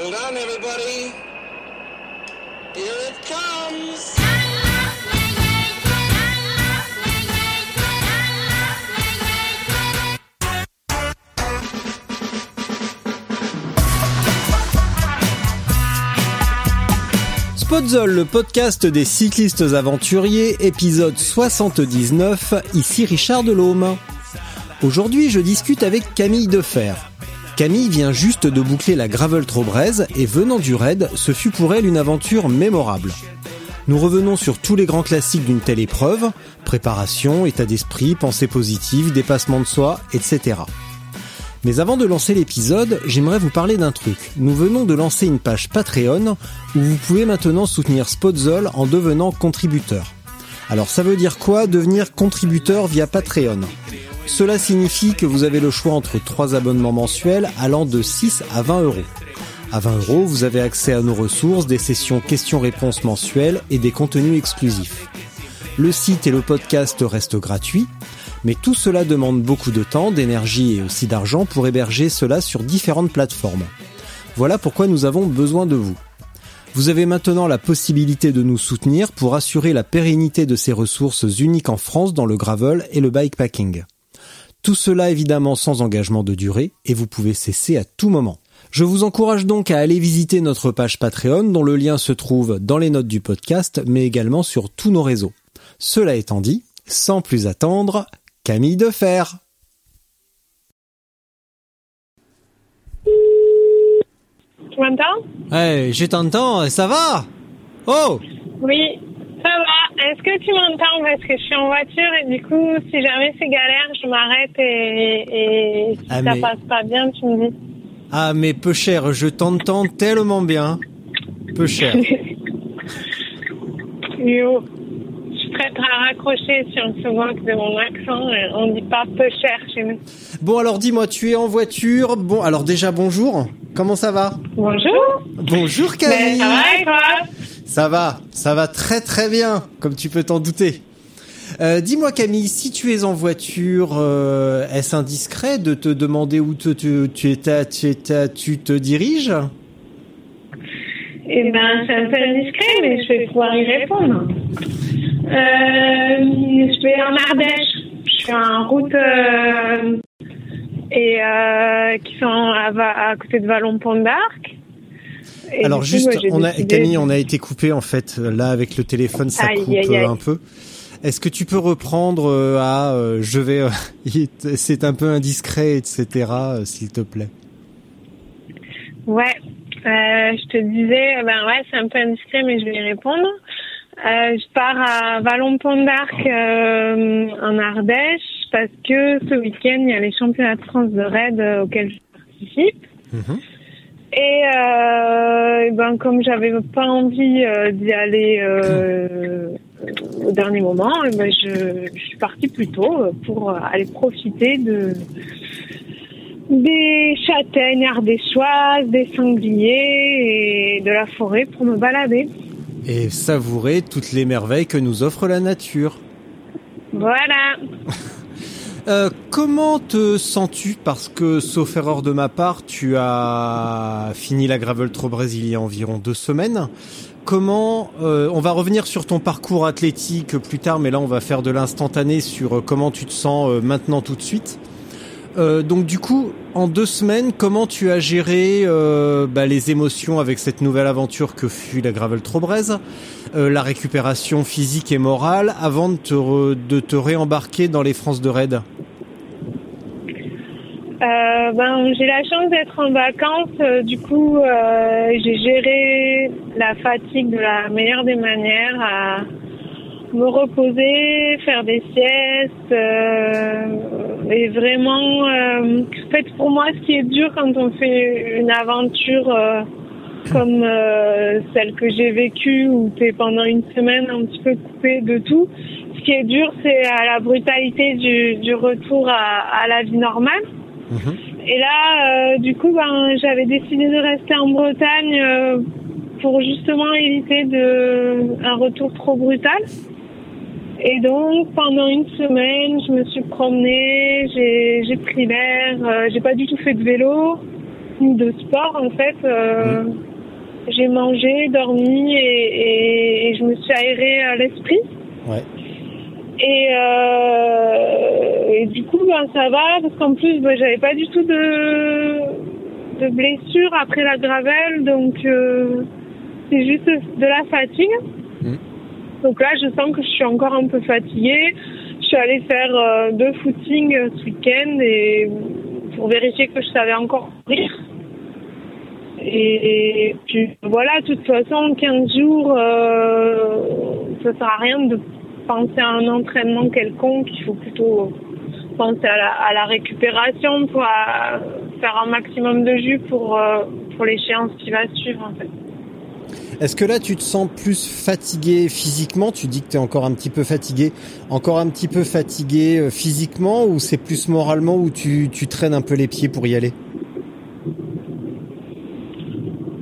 Hold. Here it comes. Le podcast des cyclistes aventuriers, épisode 79, ici Richard Delhomme. Aujourd'hui, je discute avec Camille Defer. Camille vient juste de boucler la Gravel Trobrez et venant du raid, ce fut pour elle une aventure mémorable. Nous revenons sur tous les grands classiques d'une telle épreuve, préparation, état d'esprit, pensée positive, dépassement de soi, etc. Mais avant de lancer l'épisode, j'aimerais vous parler d'un truc. Nous venons de lancer une page Patreon où vous pouvez maintenant soutenir Spotzol en devenant contributeur. Alors ça veut dire quoi devenir contributeur via Patreon? Cela signifie que vous avez le choix entre trois abonnements mensuels allant de 6 à 20 euros. À 20 euros, vous avez accès à nos ressources, des sessions questions-réponses mensuelles et des contenus exclusifs. Le site et le podcast restent gratuits, mais tout cela demande beaucoup de temps, d'énergie et aussi d'argent pour héberger cela sur différentes plateformes. Voilà pourquoi nous avons besoin de vous. Vous avez maintenant la possibilité de nous soutenir pour assurer la pérennité de ces ressources uniques en France dans le gravel et le bikepacking. Tout cela évidemment sans engagement de durée et vous pouvez cesser à tout moment. Je vous encourage donc à aller visiter notre page Patreon dont le lien se trouve dans les notes du podcast mais également sur tous nos réseaux. Cela étant dit, sans plus attendre, Camille Defer. Tu m'entends? Hey, je t'entends, ça va? Oh Oui, ça va. Est-ce que tu m'entends Parce que je suis en voiture? Et du coup, si jamais c'est galère, je m'arrête et, et si Ah, ça mais- passe pas bien, tu me dis. Ah mais peu cher, je t'entends tellement bien. Peu cher. Yo, je suis prête à raccrocher si on se moque de mon accent. On dit pas peu cher chez nous. Bon alors dis-moi, tu es en voiture? Bon alors déjà bonjour. Comment ça va? Bonjour. Bonjour Ben, Camille. ça va et toi? Ça va, ça va très très bien, comme tu peux t'en douter. Euh, Dis-moi Camille, si tu es en voiture, euh, est-ce indiscret de te demander où tu, étais, tu, étais- tu te diriges? Eh ben, c'est un peu indiscret, mais je vais pouvoir y répondre. Euh, je vais en Ardèche. Je suis en route et qui sont à, à côté de Vallon-Pont d'Arc. Et Alors coup, juste, moi, on a, Camille, on a été coupé en fait. Là avec le téléphone, ça Aïe, coupe aïe, aïe. euh, un peu. Est-ce que tu peux reprendre euh, à euh, je vais, euh, c'est un peu indiscret, etc. euh, S'il te plaît? Ouais, je te disais, ben ouais, c'est un peu indiscret, mais je vais y répondre. Je pars à Vallon-Pont d'Arc en Ardèche parce que ce week-end, il y a les championnats de France de raid auxquels je participe. Mhm. Et euh, et ben comme j'avais pas envie euh, d'y aller euh, au dernier moment, ben je, je suis partie plus tôt euh, pour aller profiter de des châtaignes ardéchoises, des sangliers et de la forêt pour me balader. Et savourer toutes les merveilles que nous offre la nature. Voilà. Euh, comment te sens-tu? Parce que, sauf erreur de ma part, tu as fini la Gravel Trobrez il environ deux semaines. Comment euh, On va revenir sur ton parcours athlétique plus tard, mais là on va faire de l'instantané sur euh, comment tu te sens maintenant tout de suite. Euh, donc du coup, en deux semaines, comment tu as géré euh, bah, les émotions avec cette nouvelle aventure que fut la Gravel Trobrez, euh, la récupération physique et morale, avant de te, réembarquer dans les France de raid ben, j'ai la chance d'être en vacances. du coup, j'ai géré la fatigue de la meilleure des manières à me reposer, faire des siestes, Et vraiment, euh, en fait, pour moi, ce qui est dur quand on fait une aventure euh, comme euh, celle que j'ai vécue, où tu es pendant une semaine un petit peu coupé de tout, ce qui est dur, c'est à la brutalité du, du retour à, à la vie normale. Et là, du coup, ben, j'avais décidé de rester en Bretagne pour justement éviter de, un retour trop brutal. Et donc, pendant une semaine, je me suis promenée, j'ai, pris l'air, euh, j'ai pas du tout fait de vélo, ni de sport en fait. Euh, J'ai mangé, dormi et, et, et je me suis aérée à l'esprit. Ouais. Et, euh, et du coup, ben, ça va, parce qu'en plus, ben, j'avais pas du tout de, de blessure après la gravelle, donc c'est juste de la fatigue. Donc là, je sens que je suis encore un peu fatiguée. Je suis allée faire euh, deux footings euh, ce week-end et pour vérifier que je savais encore courir. Et, puis voilà, de toute façon, 15 jours, euh, ça sert à rien de penser à un entraînement quelconque. Il faut plutôt penser à la, à la récupération pour euh, faire un maximum de jus pour, pour l'échéance qui va suivre en fait. Est-ce que là tu te sens plus fatigué physiquement? Tu dis que tu es encore un petit peu fatigué, encore un petit peu fatigué euh, physiquement ou c'est plus moralement où tu, traînes un peu les pieds pour y aller?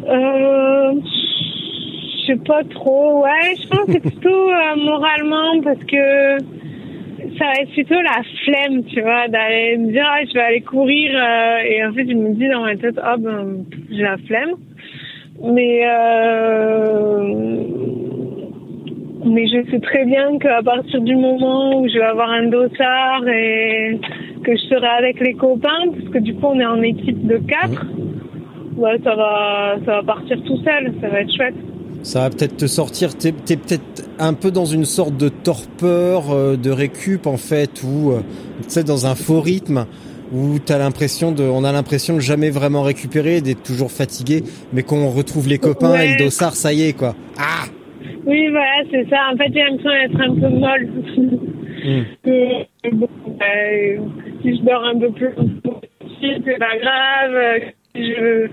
Euh, je sais pas trop. Ouais, je pense que c'est plutôt euh, moralement parce que ça être plutôt la flemme, tu vois, d'aller me dire ah, je vais aller courir euh, et en fait je me dis dans ma tête ah ben j'ai la flemme. Mais euh, mais je sais très bien qu'à partir du moment où je vais avoir un dossard et que je serai avec les copains, parce que du coup on est en équipe de quatre, ouais, ça va ça va partir tout seul, ça va être chouette. Ça va peut-être te sortir, t'es es, peut-être un peu dans une sorte de torpeur, euh, de récup en fait, ou euh, tu sais dans un faux rythme où t'as l'impression de, on a l'impression de jamais vraiment récupérer, d'être toujours fatigué, mais qu'on retrouve les copains Ouais. et le dossard, ça y est quoi. Ah Oui, voilà, c'est ça. En fait, j'ai l'impression d'être un peu molle. bon, euh, si je dors un peu plus, c'est pas grave. Si je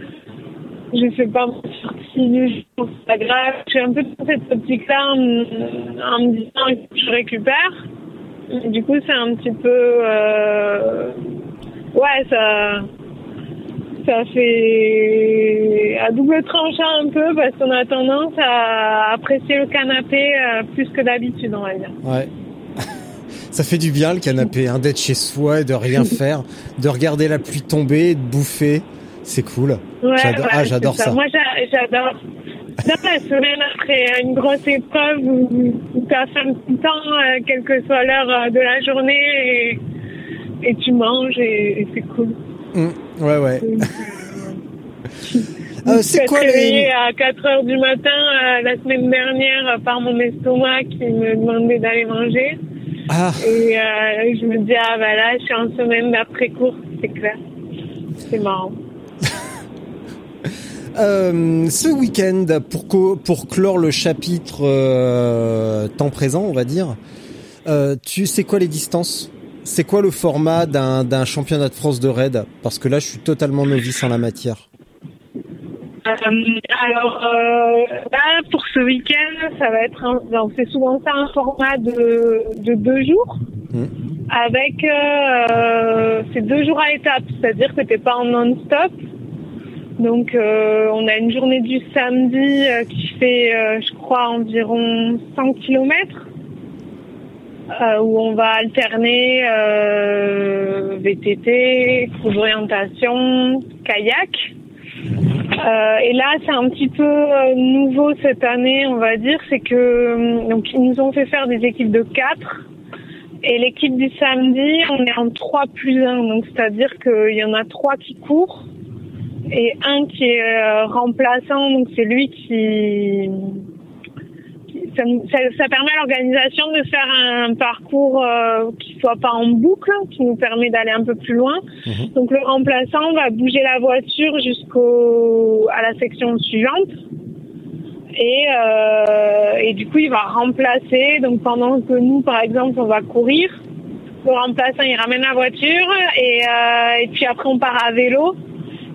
je fais pas mon sortie du jour, c'est pas grave. Je suis un peu dans cette optique-là en, me- en me disant que je récupère. Du coup, c'est un petit peu... euh, ouais, ça... Ça fait à double tranchant un peu parce qu'on a tendance à apprécier le canapé euh, plus que d'habitude, on va dire. Ouais. Ça fait du bien le canapé, hein, d'être chez soi et de rien faire, de regarder la pluie tomber, de bouffer. C'est cool. Ouais, J'adore- ouais, ah, j'adore ça. Moi, j'a- j'adore. Dans la semaine après une grosse épreuve où, tu as faim tout le temps, euh, quelle que soit l'heure euh, de la journée, et, et tu manges, et, et c'est cool. Mm, ouais, ouais. Euh, c'est quoi les... à 4 heures du matin euh, la semaine dernière euh, par mon estomac qui me demandait d'aller manger. Ah, Et euh, je me dis, ah bah là, je suis en semaine d'après-course, c'est clair. C'est marrant. ce week-end, pour, pour clore le chapitre temps présent, on va dire, tu sais quoi les distances? C'est quoi le format d'un championnat de France de raid? Parce que là, je suis totalement novice en la matière. Euh, alors, euh, là, pour ce week-end, ça va être, c'est souvent ça un format de, de deux jours, Mm. avec euh, c'est deux jours à étapes, c'est-à-dire que t'es pas en non-stop. Donc, on a une journée du samedi qui fait, je crois, environ 100 kilomètres. Euh, où on va alterner euh, VTT, cours d'orientation, kayak. Euh, et là, c'est un petit peu euh, nouveau cette année, on va dire, c'est que euh, donc ils nous ont fait faire des équipes de 4 et l'équipe du samedi, on est en 3 plus 1, donc c'est-à-dire qu'il y en a trois qui courent et un qui est euh, remplaçant, donc c'est lui qui ça, nous- ça, ça permet à l'organisation de faire un parcours euh, qui soit pas en boucle, qui nous permet d'aller un peu plus loin. Donc le remplaçant va bouger la voiture jusqu'au à la section suivante. Et, euh, et du coup, il va remplacer. Donc pendant que nous, par exemple, on va courir, le remplaçant il ramène la voiture et, euh, et puis après on part à vélo.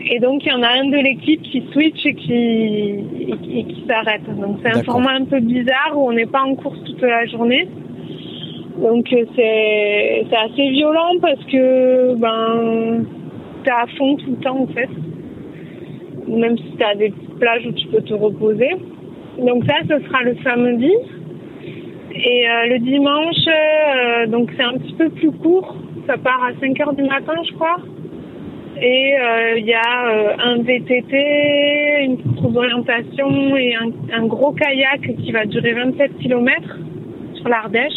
Et donc il y en a un de l'équipe qui switch et qui, et, qui s'arrête. Donc c'est un format un peu bizarre où on n'est pas en course toute la journée. Donc euh, c'est c'est assez violent parce que ben t'es à fond tout le temps en fait. Même si t'as des petites plages où tu peux te reposer. Donc ça ce sera le samedi. Et euh, le dimanche, euh, donc c'est un petit peu plus court. Ça part à 5 heures du matin, je crois. Et euh, il y a euh, un VTT, une course d'orientation et un, un gros kayak qui va durer 27 km sur l'Ardèche.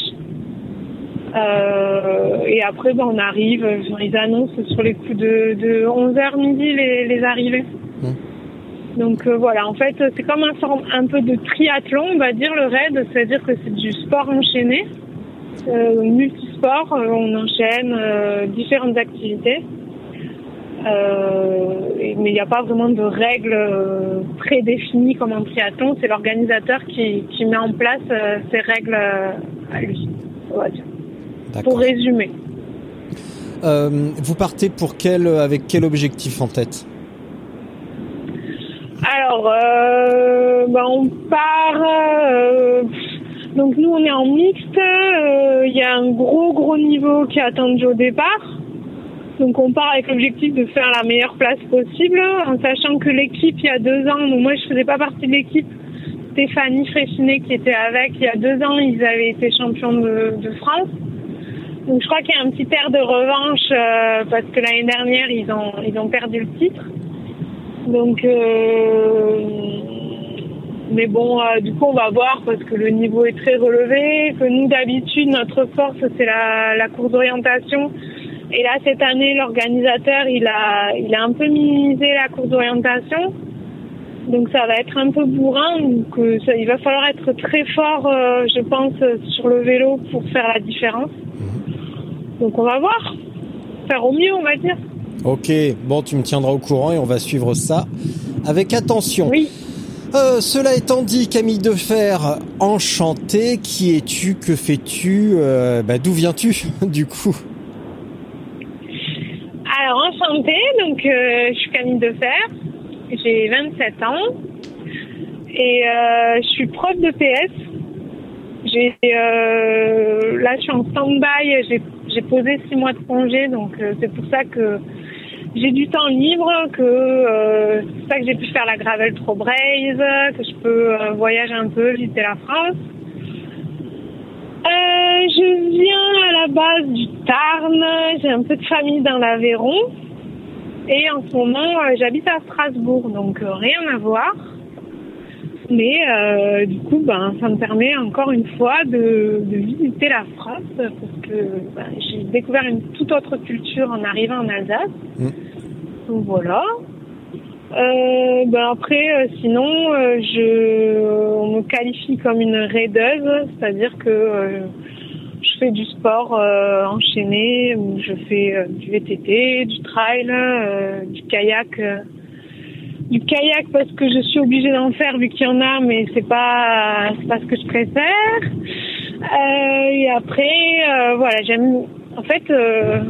Euh, et après, ben, on arrive, ils annoncent sur les coups de, de 11h midi les, les arrivées. Donc euh, voilà, en fait, c'est comme un forme un peu de triathlon, on va dire le raid, c'est-à-dire que c'est du sport enchaîné, euh, multisport, euh, on enchaîne euh, différentes activités. Euh, mais il n'y a pas vraiment de règles euh, prédéfinies comme en triathlon, c'est l'organisateur qui, qui met en place euh, ces règles euh, à lui, on va dire. D'accord. Pour résumer. Euh, vous partez pour quel, avec quel objectif en tête? Alors, euh, ben, on part. euh, donc nous, on est en mixte. euh, Il y a un gros gros niveau qui est attendu au départ. Donc on part avec l'objectif de faire la meilleure place possible, en sachant que l'équipe il y a deux ans, moi je faisais pas partie de l'équipe. Stéphanie Fréchinet qui était avec il y a deux ans, ils avaient été champions de, de France. Donc je crois qu'il y a un petit air de revanche euh, parce que l'année dernière ils ont ils ont perdu le titre. Donc, euh, mais bon, euh, du coup, on va voir parce que le niveau est très relevé. Que nous, d'habitude, notre force, c'est la, la course d'orientation. Et là, cette année, l'organisateur, il a, il a un peu minimisé la course d'orientation. Donc, ça va être un peu bourrin. Donc, euh, ça, il va falloir être très fort, euh, je pense, sur le vélo pour faire la différence. Donc, on va voir. Faire au mieux, on va dire. Ok, bon, tu me tiendras au courant et on va suivre ça avec attention. Oui. Euh, cela étant dit, Camille Defer, enchanté, qui es-tu, que fais-tu, euh, bah, d'où viens-tu du coup? Enchantée, donc euh, je suis Camille Defer, j'ai 27 ans et euh, je suis prof de PS. Euh, là, je suis en stand-by, j'ai, posé six mois de congé, donc c'est pour ça que j'ai du temps libre, que c'est ça que j'ai pu faire la Gravel Pro Braze, que je peux voyager un peu, visiter la France. Euh, je viens à la base du Tarn, j'ai un peu de famille dans l'Aveyron et en ce moment euh, j'habite à Strasbourg, donc euh, rien à voir. Mais euh, du coup, ben, ça me permet encore une fois de, de visiter la France parce que ben, j'ai découvert une toute autre culture en arrivant en Alsace. Mm. Donc voilà. Euh, ben après, euh, sinon, euh, je, on me qualifie comme une raideuse, c'est-à-dire que euh, je fais du sport enchaîné, je fais du VTT, du trail, du kayak, du kayak parce que je suis obligée d'en faire vu qu'il y en a, mais c'est pas pas ce que je préfère. Euh, et après, euh, voilà, j'aime. En fait, euh,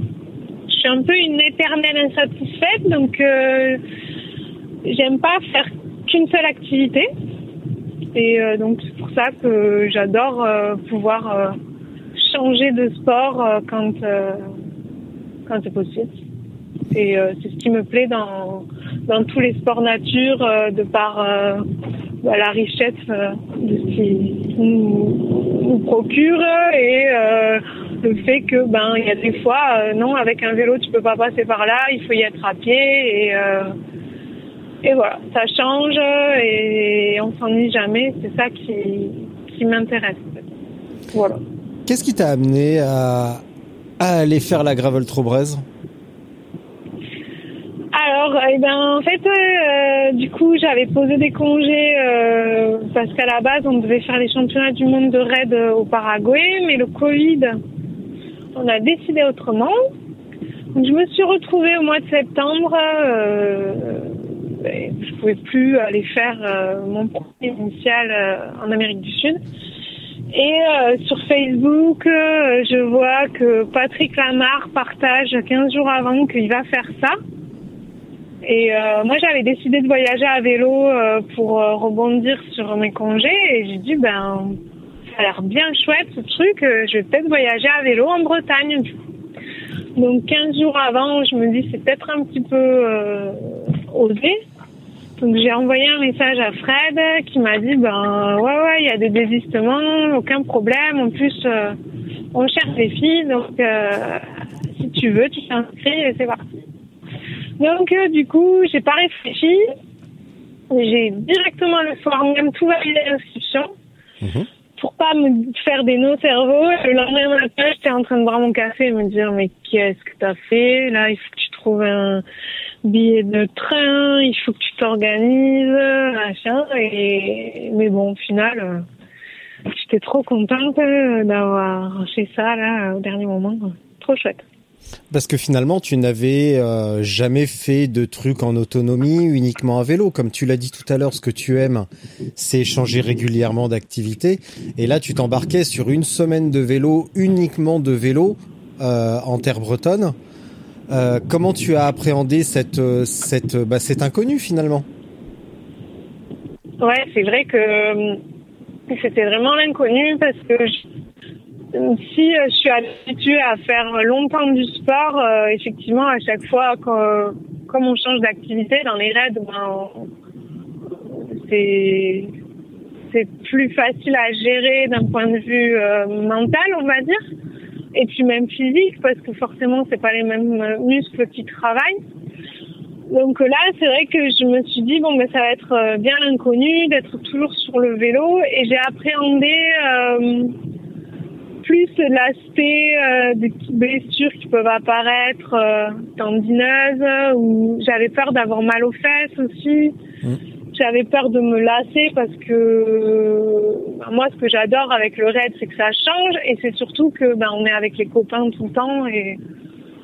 je suis un peu une éternelle insatisfaite, donc. J'aime pas faire qu'une seule activité. Et euh, donc c'est pour ça que j'adore euh, pouvoir euh, changer de sport euh, quand euh, quand c'est possible. Et euh, c'est ce qui me plaît dans dans tous les sports nature de par bah, la richesse de ce qui nous, nous procure et le fait que ben il y a des fois non avec un vélo tu peux pas passer par là, il faut y être à pied et et voilà, ça change et on s'ennuie jamais. C'est ça qui, qui m'intéresse. Voilà. Qu'est-ce qui t'a amené à, à aller faire la gravel Trobrez Alors, eh ben, en fait, euh, du coup, j'avais posé des congés euh, parce qu'à la base, on devait faire les championnats du monde de raid euh, au Paraguay, mais le Covid, on a décidé autrement. Donc, je me suis retrouvée au mois de septembre. Euh, et je pouvais plus aller faire euh, mon premier initial euh, en Amérique du Sud. Et euh, sur Facebook, je vois que Patrick Lamar partage 15 jours avant qu'il va faire ça. Et moi, j'avais décidé de voyager à vélo pour rebondir sur mes congés. Et j'ai dit, ben, ça a l'air bien chouette ce truc. je vais peut-être voyager à vélo en Bretagne. Donc 15 jours avant, je me dis, c'est peut-être un petit peu osé. Donc j'ai envoyé un message à Fred qui m'a dit, ben ouais, ouais, il y a des désistements, aucun problème. En plus, euh, on cherche des filles, donc euh, si tu veux, tu t'inscris et c'est parti. Donc, euh, du coup, j'ai pas réfléchi. J'ai directement le soir même tout validé l'inscription pour pas me faire des nœuds au cerveau. Le lendemain matin, j'étais en train de boire mon café et me dire mais qu'est-ce que t'as fait? Là, il faut que tu trouves un billet de train, il faut que tu t'organises, machin. Et mais bon, au final, euh, j'étais trop contente euh, d'avoir fait ça là au dernier moment. Trop chouette. Parce que finalement, tu n'avais euh, jamais fait de trucs en autonomie, uniquement à vélo. Comme tu l'as dit tout à l'heure, ce que tu aimes, c'est changer régulièrement d'activité. Et là, tu t'embarquais sur une semaine de vélo, uniquement de vélo, euh, en terre bretonne. Euh, comment tu as appréhendé cette, euh, cette, bah, cet inconnu finalement? Ouais, c'est vrai que euh, c'était vraiment l'inconnu parce que si euh, je suis habituée à faire longtemps du sport, euh, effectivement, à chaque fois, quand- comme on change d'activité dans les raids, ben, c'est c'est plus facile à gérer d'un point de vue euh, mental, on va dire, et puis même physique, parce que forcément, c'est pas les mêmes euh, muscles qui travaillent. Donc euh, là, c'est vrai que je me suis dit bon, ben ça va être euh, bien l'inconnu, d'être toujours sur le vélo, et j'ai appréhendé euh, plus l'aspect euh, des blessures qui peuvent apparaître euh, tendineuses, ou j'avais peur d'avoir mal aux fesses aussi. J'avais peur de me lasser parce que ben, moi, ce que j'adore avec le raid, c'est que ça change, et c'est surtout que ben on est avec les copains tout le temps et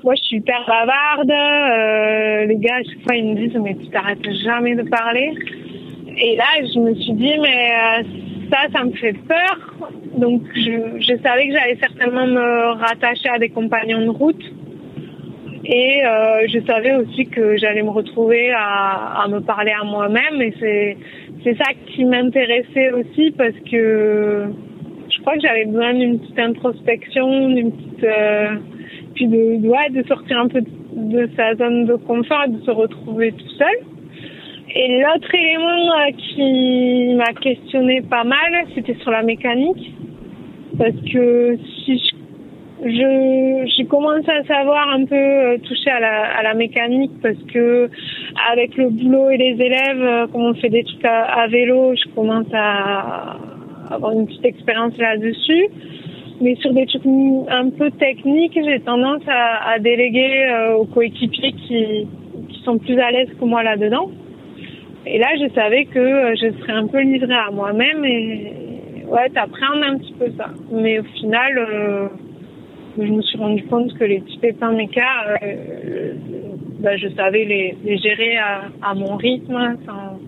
moi, je suis hyper bavarde. euh, les gars, à chaque fois, ils me disent, mais tu t'arrêtes jamais de parler. Et là, je me suis dit, mais euh, ça, ça me fait peur. Donc, je savais que j'allais certainement me rattacher à des compagnons de route. Et euh, je savais aussi que j'allais me retrouver à, me parler à moi-même. Et c'est c'est ça qui m'intéressait aussi parce que je crois que j'avais besoin d'une petite introspection, d'une petite... euh, puis de, de, sortir un peu de, de sa zone de confort et de se retrouver tout seul. Et l'autre élément qui m'a questionné pas mal, c'était sur la mécanique. Parce que si je j'ai commencé à savoir un peu euh, toucher à la, à la mécanique parce que avec le boulot et les élèves, euh, comme on fait des trucs à, à vélo, je commence à avoir une petite expérience là-dessus. Mais sur des trucs un peu techniques, j'ai tendance à, à déléguer euh, aux coéquipiers qui, qui sont plus à l'aise que moi là-dedans. Et là, je savais que euh, je serais un peu livrée à moi-même et ouais, t'appréhendes un petit peu ça. Mais au final, euh, je me suis rendu compte que les petits pépins méca, euh, bah, je savais les, les gérer à, à mon rythme sans,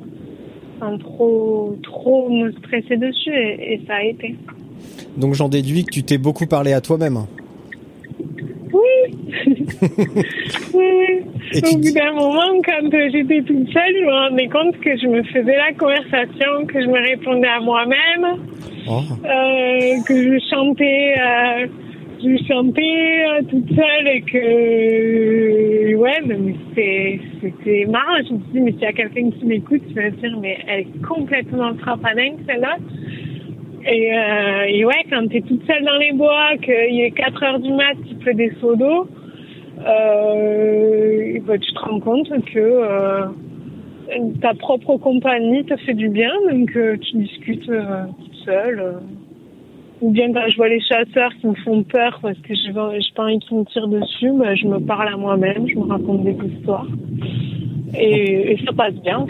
sans trop trop me stresser dessus et, et ça a été. Donc j'en déduis que tu t'es beaucoup parlé à toi-même. Oui. oui. Et Au tu bout dis- d'un moment, quand euh, j'étais toute seule, je me rendais compte que je me faisais la conversation, que je me répondais à moi-même, Oh. euh, que je chantais, euh, je chantais euh, toute seule et que ouais, mais c'est- c'était marrant. Je me suis dit, mais s'il y a quelqu'un qui m'écoute, tu vas se dire, mais elle est complètement frapadingue celle-là. Et, euh, et ouais, quand t'es toute seule dans les bois, qu'il est 4 heures du mat, qu'il pleut des seaux d'eau, euh, bah, tu te rends compte que euh, ta propre compagnie te fait du bien, donc euh, tu discutes euh, toute seule. Ou bien quand je vois les chasseurs qui me font peur parce que je n'ai pas envie qu'ils me tirent dessus, bah, je me parle à moi-même, je me raconte des histoires. Et, et ça passe bien.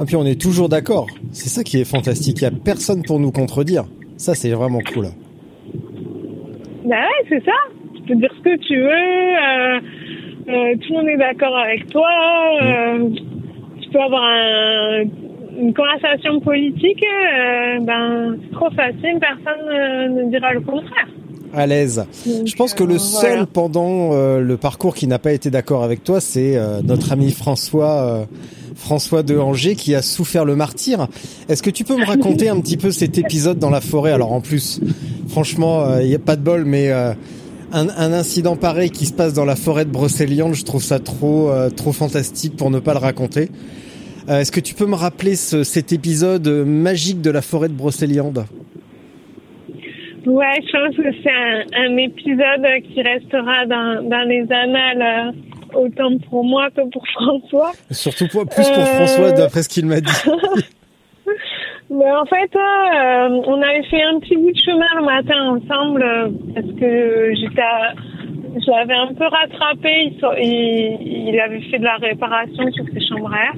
Et puis on est toujours d'accord. C'est ça qui est fantastique. Il y a personne pour nous contredire. Ça c'est vraiment cool. Bah ouais, c'est ça. Tu peux dire ce que tu veux. euh, euh, tout le monde est d'accord avec toi. euh, tu peux avoir un, une conversation politique, euh, ben c'est trop facile, personne euh, ne dira le contraire. À l'aise. Je pense que le seul pendant le parcours qui n'a pas été d'accord avec toi, c'est notre ami François. François de Angers qui a souffert le martyr. Est-ce que tu peux me raconter un petit peu cet épisode dans la forêt? Alors en plus, franchement, il n'y a pas de bol, mais un, un, incident pareil qui se passe dans la forêt de Brocéliande, je trouve ça trop euh, trop fantastique pour ne pas le raconter. Euh, Est-ce que tu peux me rappeler ce, cet épisode magique de la forêt de Brocéliande? Ouais, je pense que c'est un, un, épisode qui restera dans, dans les annales euh, autant pour moi que pour François. Surtout pour, plus pour François d'après ce qu'il m'a dit. Ben, en fait, euh, on avait fait un petit bout de chemin le matin ensemble euh, parce que j'étais, je l'avais un peu rattrapé. Il, il, avait fait de la réparation sur ses chambres à air.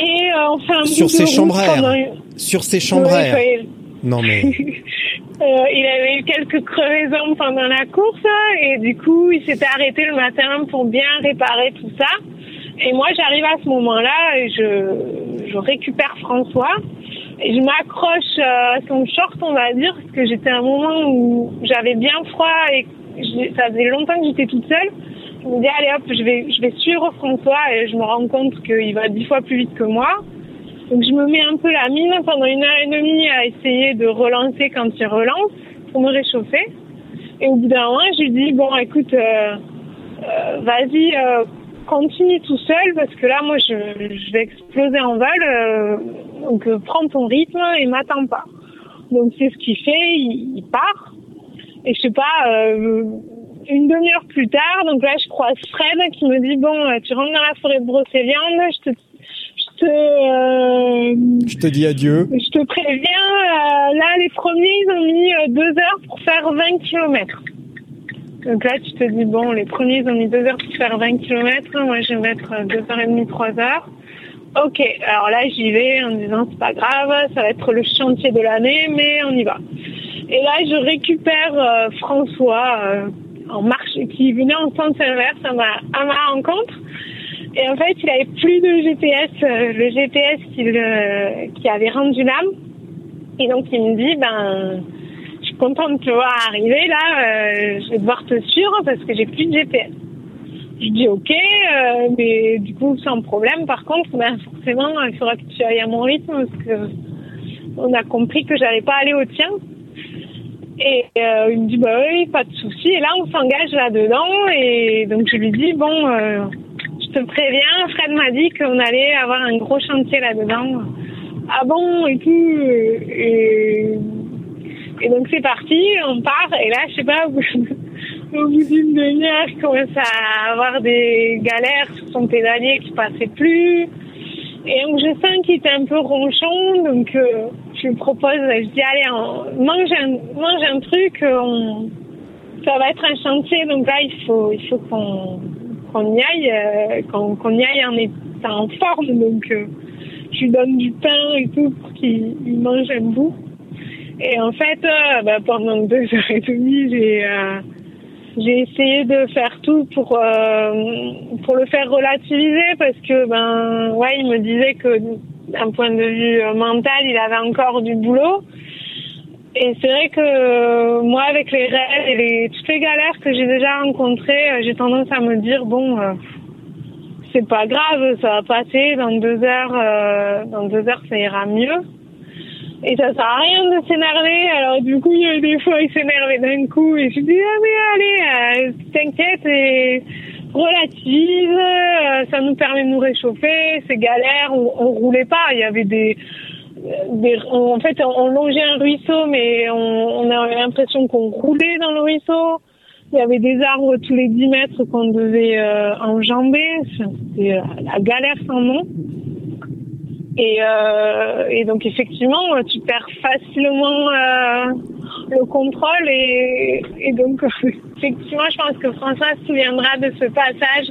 Et euh, on fait un sur ses chambres pendant... Sur ses chambres. Non mais. Euh, il avait eu quelques crevaisons pendant la course et du coup il s'était arrêté le matin pour bien réparer tout ça. Et moi j'arrive à ce moment-là et je, je récupère François et je m'accroche à son short on va dire parce que j'étais à un moment où j'avais bien froid et ça faisait longtemps que j'étais toute seule. Je me dis allez hop je vais je vais suivre François et je me rends compte qu'il va dix fois plus vite que moi. Donc je me mets un peu la mine pendant une heure et demie à essayer de relancer quand il relance pour me réchauffer. Et au bout d'un moment, je lui dis bon écoute, euh, euh, vas-y, euh, continue tout seul parce que là moi je, je vais exploser en vol. euh, donc prends ton rythme et m'attends pas. Donc c'est ce qu'il fait, il, il, part. Et je sais pas, une demi-heure plus tard, donc là je croise Fred qui me dit bon tu rentres dans la forêt de Brocéliande, je te te, euh, je te dis adieu. Je te préviens, euh, là, les premiers, ils ont mis euh, deux heures pour faire 20 km. Donc là, tu te dis, bon, les premiers, ils ont mis deux heures pour faire 20 km. Moi, je vais mettre deux heures et demie, trois heures. Ok, alors là, j'y vais en disant, c'est pas grave, ça va être le chantier de l'année, mais on y va. Et là, je récupère euh, François en marche, qui venait en sens inverse à ma, à ma rencontre. Et en fait, il avait plus de GPS, euh, le GPS euh, qui avait rendu l'âme. Et donc, il me dit, ben, je suis contente de te voir arriver là, euh, je vais devoir te suivre parce que j'ai plus de GPS. Je dis ok, mais du coup, sans problème. Par contre, ben, forcément, il faudra que tu ailles à mon rythme parce que on a compris que j'allais pas aller au tien. Et euh, il me dit, bah oui, pas de souci. Et là, on s'engage là-dedans. Et donc, je lui dis, bon, euh, je te préviens, Fred m'a dit qu'on allait avoir un gros chantier là-dedans. Ah bon, et tout. Et, et donc, c'est parti, on part. Et là, je sais pas, au bout d'une demi-heure, je commence à avoir des galères sur son pédalier qui passait plus. Et donc, je sens qu'il était un peu ronchon. Donc, euh, je lui propose, je dis, allez, mange, un, mange un truc. Ça va être un chantier. Donc là, il faut, il faut qu'on y aille, euh, qu'on qu y aille en étant en forme. Donc, euh, je lui donne du pain et tout pour qu'il mange un bout. Et en fait, euh, bah, pendant deux heures et demie, j'ai j'ai essayé de faire tout pour pour le faire relativiser parce que ben ouais, il me disait que d'un point de vue mental, il avait encore du boulot. Et c'est vrai que moi, avec les rêves et les, toutes les galères que j'ai déjà rencontrées, j'ai tendance à me dire bon, euh, c'est pas grave, ça va passer. Dans deux heures, euh, dans deux heures, ça ira mieux. Et ça sert à rien de s'énerver. Alors du coup, il y a des fois, il s'énervait d'un coup, et je dis ah mais allez, euh, t'inquiète et relative. Euh, ça nous permet de nous réchauffer. C'est galère, on, on roulait pas. Il y avait des des, en fait, on longeait un ruisseau, mais on, on avait l'impression qu'on roulait dans le ruisseau. Il y avait des arbres tous les 10 mètres qu'on devait euh, enjamber. C'était la galère sans nom. Et, euh, et donc, effectivement, tu perds facilement euh, le contrôle. Et, donc, effectivement, je pense que François se souviendra de ce passage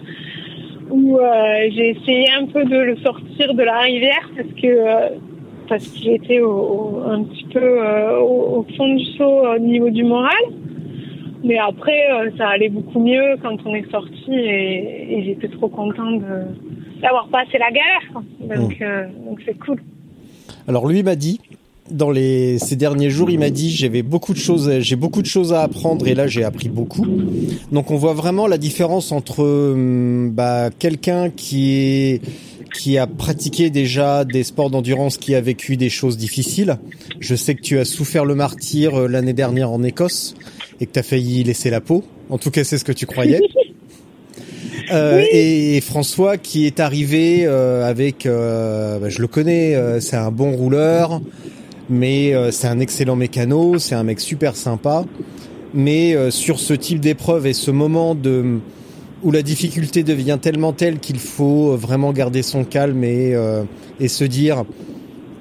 où euh, j'ai essayé un peu de le sortir de la rivière parce que parce qu'il était un petit peu au, fond du saut au niveau du moral. Mais après, ça allait beaucoup mieux quand on est sorti et, et j'étais trop contente d'avoir passé la galère. Donc, euh, donc c'est cool. Alors lui m'a dit, dans les ces derniers jours, il m'a dit j'avais beaucoup de choses, j'ai beaucoup de choses à apprendre et là j'ai appris beaucoup. Donc on voit vraiment la différence entre hum, bah, quelqu'un qui est qui a pratiqué déjà des sports d'endurance, qui a vécu des choses difficiles. Je sais que tu as souffert le martyr euh, l'année dernière en Écosse et que tu as failli laisser la peau. En tout cas, c'est ce que tu croyais. Euh, et, François qui est arrivé euh, avec, euh, bah, je le connais, euh, c'est un bon rouleur, mais c'est un excellent mécano, c'est un mec super sympa. Mais sur ce type d'épreuve et ce moment de où la difficulté devient tellement telle qu'il faut vraiment garder son calme et, et se dire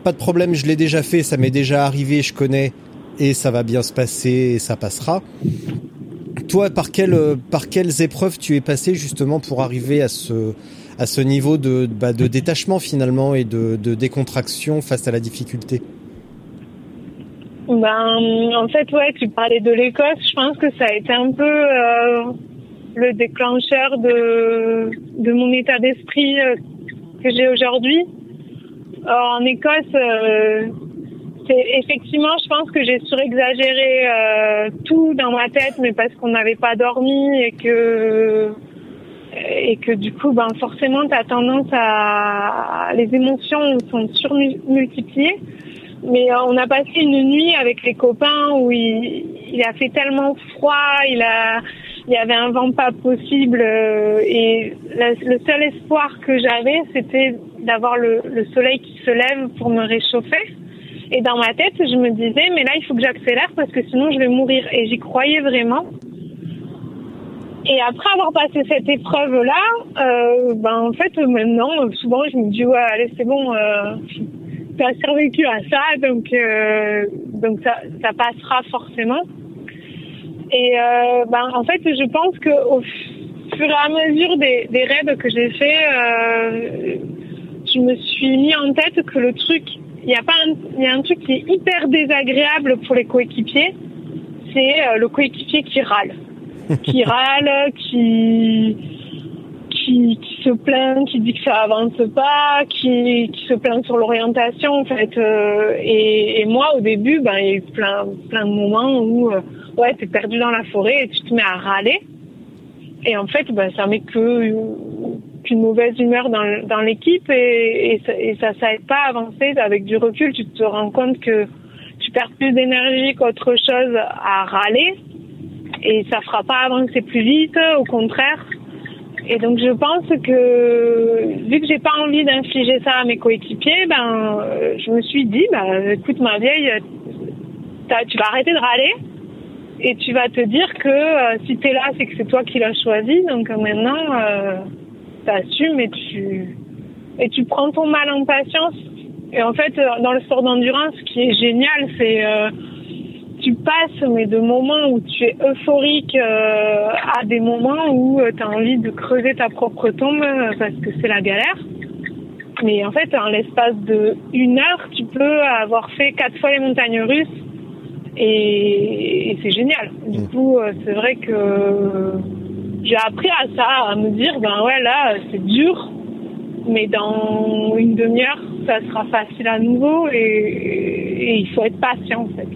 pas de problème, je l'ai déjà fait, ça m'est déjà arrivé, je connais et ça va bien se passer et ça passera. Toi, par quelles par quelles épreuves tu es passé justement pour arriver à ce à ce niveau de bah, de détachement finalement et de, de décontraction face à la difficulté? Ben en fait ouais, tu parlais de l'Écosse. Je pense que ça a été un peu euh, le déclencheur de de mon état d'esprit euh, que j'ai aujourd'hui. En Écosse. Euh, effectivement, je pense que j'ai surexagéré euh, tout dans ma tête, mais parce qu'on n'avait pas dormi et que et que du coup, ben forcément, tu as tendance à les émotions sont surmultipliées. Mais euh, on a passé une nuit avec les copains où il, il a fait tellement froid, il a il y avait un vent pas possible euh, et le seul espoir que j'avais, c'était d'avoir le, le soleil qui se lève pour me réchauffer. Et dans ma tête, je me disais, mais là, il faut que j'accélère parce que sinon, je vais mourir. Et j'y croyais vraiment. Et après avoir passé cette épreuve-là, euh, ben en fait, maintenant, souvent, je me dis, ouais, allez, c'est bon, euh, as survécu à ça, donc euh, donc ça, ça passera forcément. Et euh, ben en fait, je pense que au fur et à mesure des, des raids que j'ai fait, je me suis mis en tête que le truc il y a pas il y a un truc qui est hyper désagréable pour les coéquipiers, c'est euh, le coéquipier qui râle, qui râle, qui, qui qui se plaint, qui dit que ça avance pas, qui qui se plaint sur l'orientation en fait. Euh, et, et, moi au début, ben il y a eu plein plein de moments où euh, ouais t'es perdu dans la forêt et tu te mets à râler. Et en fait, ben ça met que une mauvaise humeur dans, l'équipe et, ça, et ça ça aide pas à avancer. Avec du recul, tu te rends compte que tu perds plus d'énergie qu'autre chose à râler et ça fera pas avancer plus vite, au contraire. Et donc je pense que vu que j'ai pas envie d'infliger ça à mes coéquipiers, ben je me suis dit bah écoute ma vieille, tu vas arrêter de râler et tu vas te dire que euh, si tu es là, c'est que c'est toi qui l'as choisi. Donc euh, maintenant, euh, t'assumes et tu et tu prends ton mal en patience. Et en fait, euh, dans le sport d'endurance, ce qui est génial, c'est euh, tu passes mais de moments où tu es euphorique euh, à des moments où tu as envie de creuser ta propre tombe parce que c'est la galère. Mais en fait, en l'espace de une heure, tu peux avoir fait quatre fois les montagnes russes et, et c'est génial. Du mmh. coup, c'est vrai que j'ai appris à ça, à me dire, ben ouais, là, c'est dur, mais dans une demi-heure, ça sera facile à nouveau et, il faut être patient, en fait.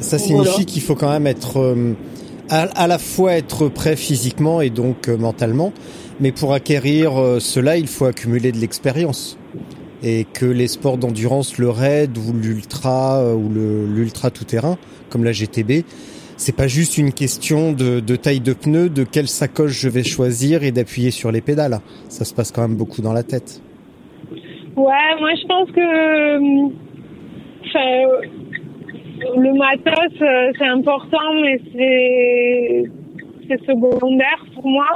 Ça signifie qu'il faut quand même être, euh, à, la fois être prêt physiquement et donc euh, mentalement, mais pour acquérir euh, cela, il faut accumuler de l'expérience. Et que les sports d'endurance, le raid ou l'ultra ou l'ultra tout-terrain, comme la GTB, c'est pas juste une question de, taille de pneu, de quelle sacoche je vais choisir et d'appuyer sur les pédales. Ça se passe quand même beaucoup dans la tête. Ouais, moi je pense que le matos euh, c'est important, mais c'est c'est secondaire pour moi.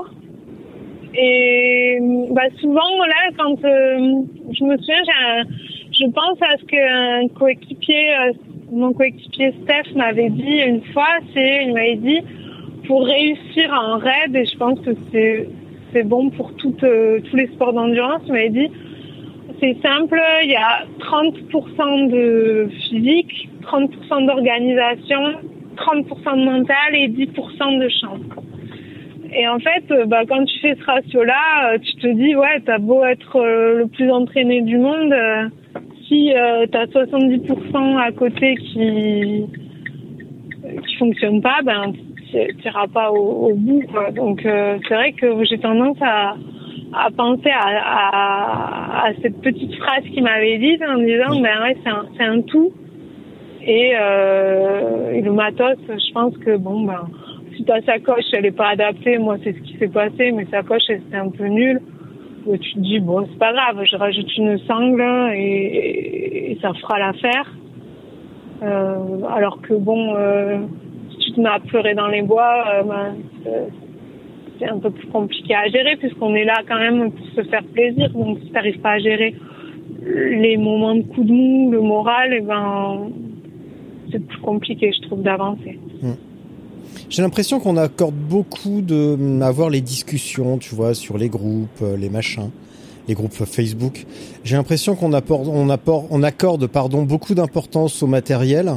Et bah souvent là, quand euh, je me souviens, je pense à ce qu'un coéquipier euh, mon coéquipier Steph m'avait dit une fois, c'est, il m'avait dit, pour réussir en raid, et je pense que c'est, bon pour euh, tous les sports d'endurance, il m'avait dit, c'est simple, il y a 30% de physique, 30% d'organisation, 30% de mental et 10% de chance. Et en fait, euh, bah, quand tu fais ce ratio-là, euh, tu te dis, ouais, t'as beau être le plus entraîné du monde, si euh, t'as 70% à côté qui qui fonctionne pas, ben t'iras pas au, au bout. Quoi. Donc euh, c'est vrai que j'ai tendance à à penser à, à, à cette petite phrase qu'il m'avait dite en disant, ben ouais, c'est un, c'est un tout. Et, euh, et le matos, je pense que bon ben si ta sacoche elle est pas adaptée, moi c'est ce qui s'est passé, mais sacoche elle c'était un peu nulle. Tu te dis bon c'est pas grave, je rajoute une sangle et, ça fera l'affaire. Euh, alors que bon, euh, si tu te mets à pleurer dans les bois, euh, ben, c'est- un peu plus compliqué à gérer puisqu'on est là quand même pour se faire plaisir. Donc si t'arrives pas à gérer les moments de coup de mou, le moral, et ben c'est plus compliqué je trouve d'avancer. J'ai l'impression qu'on accorde beaucoup de hum, à voir les discussions, tu vois, sur les groupes, euh, les machins, les groupes Facebook. J'ai l'impression qu'on apporte, on apporte, on accorde, pardon, beaucoup d'importance au matériel,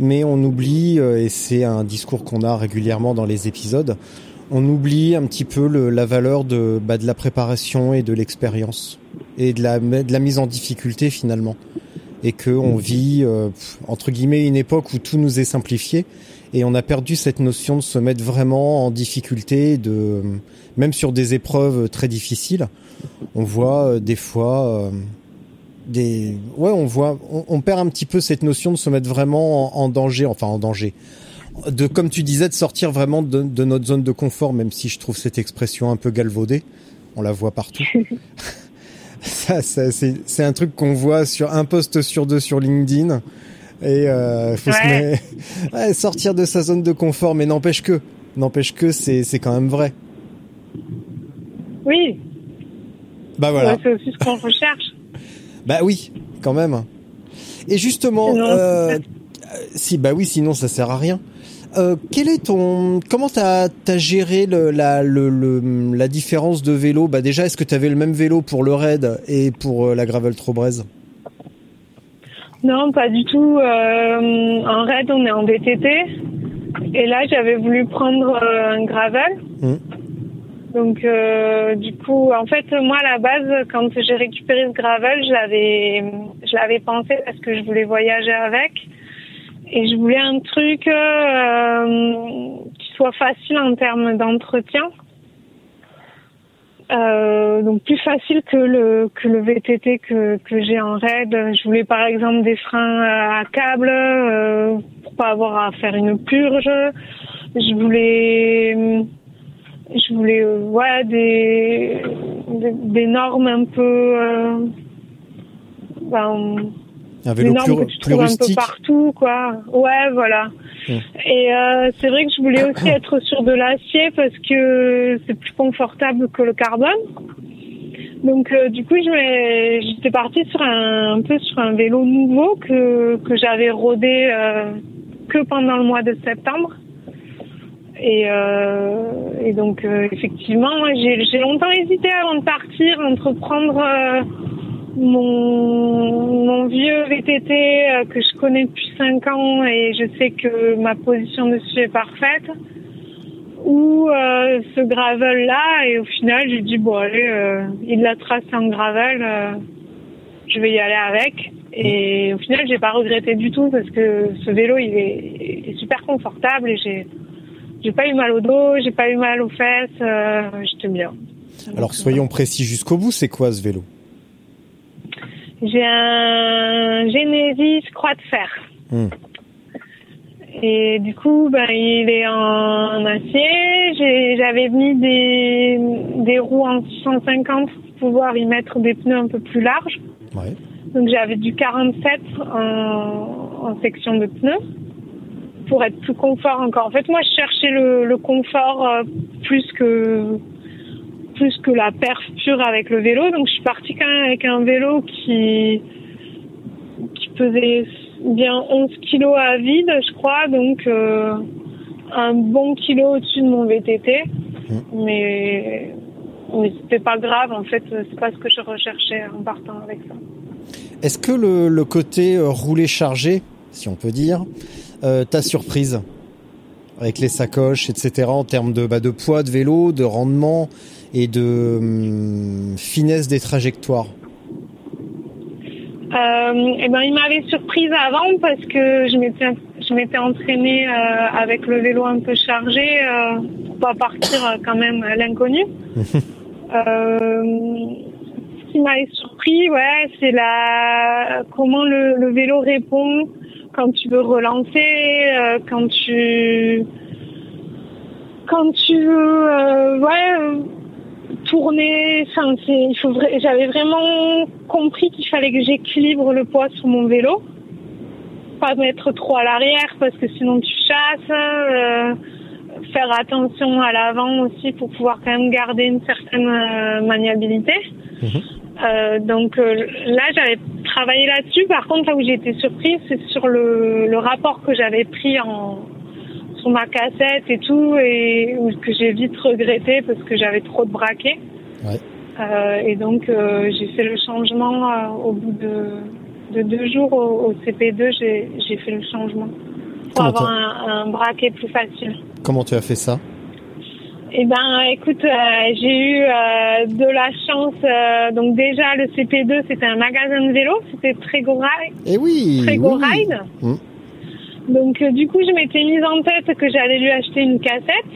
mais on oublie, euh, et c'est un discours qu'on a régulièrement dans les épisodes, on oublie un petit peu le, la valeur de, bah, de la préparation et de l'expérience et de la, de la mise en difficulté finalement, et que on vit euh, entre guillemets une époque où tout nous est simplifié et on a perdu cette notion de se mettre vraiment en difficulté de même sur des épreuves très difficiles on voit euh, des fois euh, des ouais on voit on, on perd un petit peu cette notion de se mettre vraiment en, en danger enfin en danger. De comme tu disais de sortir vraiment de, de notre zone de confort même si je trouve cette expression un peu galvaudée. On la voit partout. Ça, ça c'est c'est un truc qu'on voit sur un post sur deux sur LinkedIn et euh, faut se Ouais. ouais, sortir de sa zone de confort mais n'empêche que n'empêche que c'est c'est quand même vrai Oui, bah voilà ouais, c'est aussi ce qu'on recherche. Bah oui, quand même. Et justement, euh, euh, si bah oui, sinon ça sert à rien. Euh, quel est ton comment t'as as géré le, la le, le- la différence de vélo? Bah déjà, est-ce que t'avais le même vélo pour le raid et pour euh, la gravel Trobrez Non, pas du tout. Euh, en raid, on est en VTT. Et là, j'avais voulu prendre euh, un gravel. Mhm. Donc, euh, du coup, en fait, moi, à la base, quand j'ai récupéré ce gravel, je l'avais, je l'avais pensé parce que je voulais voyager avec. Et je voulais un truc euh, qui soit facile en termes d'entretien. Euh, donc plus facile que le que le VTT que que j'ai en raid. Je voulais par exemple des freins à câble euh, pour pas avoir à faire une purge. Je voulais je voulais euh, ouais des, des des normes un peu euh, ben, Un vélo normes plus, que tu plus trouves un peu rustique. partout, quoi. Ouais, voilà. Et euh, c'est vrai que je voulais aussi être sur de l'acier parce que c'est plus confortable que le carbone. Donc euh, du coup, j'étais partie sur un, un peu sur un vélo nouveau que que j'avais rodé euh, que pendant le mois de septembre. Et, euh, et donc effectivement, j'ai longtemps hésité avant de partir entre prendre mon, vieux VTT euh, que je connais depuis 5 ans et je sais que ma position dessus est parfaite ou euh, ce gravel là et au final j'ai dit bon allez euh, il l'a tracé en gravel je vais y aller avec et au final j'ai pas regretté du tout parce que ce vélo il est, super confortable et j'ai j'ai pas eu mal au dos j'ai pas eu mal aux fesses j'étais bien Alors soyons précis jusqu'au bout. C'est quoi ce vélo? J'ai un Genesis croix de fer. Hmm. Et du coup, ben, il est en acier. J'avais mis des, des roues en 650 pour pouvoir y mettre des pneus un peu plus larges. Ouais. Donc j'avais du 47 en, en section de pneus pour être plus confort encore. En fait, moi, je cherchais le, le confort euh, plus que plus que la perf pure avec le vélo. Donc je suis partie quand même avec un vélo qui qui pesait bien 11 kilos à vide, je crois. Donc euh, un bon kilo au-dessus de mon VTT. Mais mais c'était pas grave. En fait, c'est pas ce que je recherchais en partant avec ça. Est-ce que le, le côté euh, roulé chargé, si on peut dire, euh, t'a surprise? Avec les sacoches, etc. En termes de, bah, de poids de vélo, de rendement et de hum, finesse des trajectoires. Euh, et ben, il m'avait surprise avant parce que je m'étais, je m'étais entraînée euh, avec le vélo un peu chargé euh, pour pas partir quand même à l'inconnu. Euh, ce qui m'avait surpris, ouais, c'est la comment le, le vélo répond quand tu veux relancer, euh, quand tu quand tu veux, euh, ouais, tourner. Enfin, c'est, il faut. vra- J'avais vraiment compris qu'il fallait que j'équilibre le poids sur mon vélo, pas mettre trop à l'arrière parce que sinon tu chasses. euh, faire attention à l'avant aussi pour pouvoir quand même garder une certaine euh, maniabilité. Euh, donc là, j'avais travaillé là-dessus. Par contre, là où j'ai été surprise, c'est sur le, le rapport que j'avais pris en sur ma cassette et tout, et que j'ai vite regretté parce que j'avais trop de braquets. Ouais. Euh, et donc euh, j'ai fait le changement euh, au bout de, de deux jours au, au CP2. J'ai fait le changement pour Comment avoir un, un braquet plus facile. Comment tu as fait ça? Eh ben, écoute, euh, j'ai eu euh, de la chance. euh, donc déjà, le CP2, c'était un magasin de vélo. C'était Trego Ride. Eh oui. Trego oui. Ride. Mm. Donc du coup, je m'étais mise en tête que j'allais lui acheter une cassette.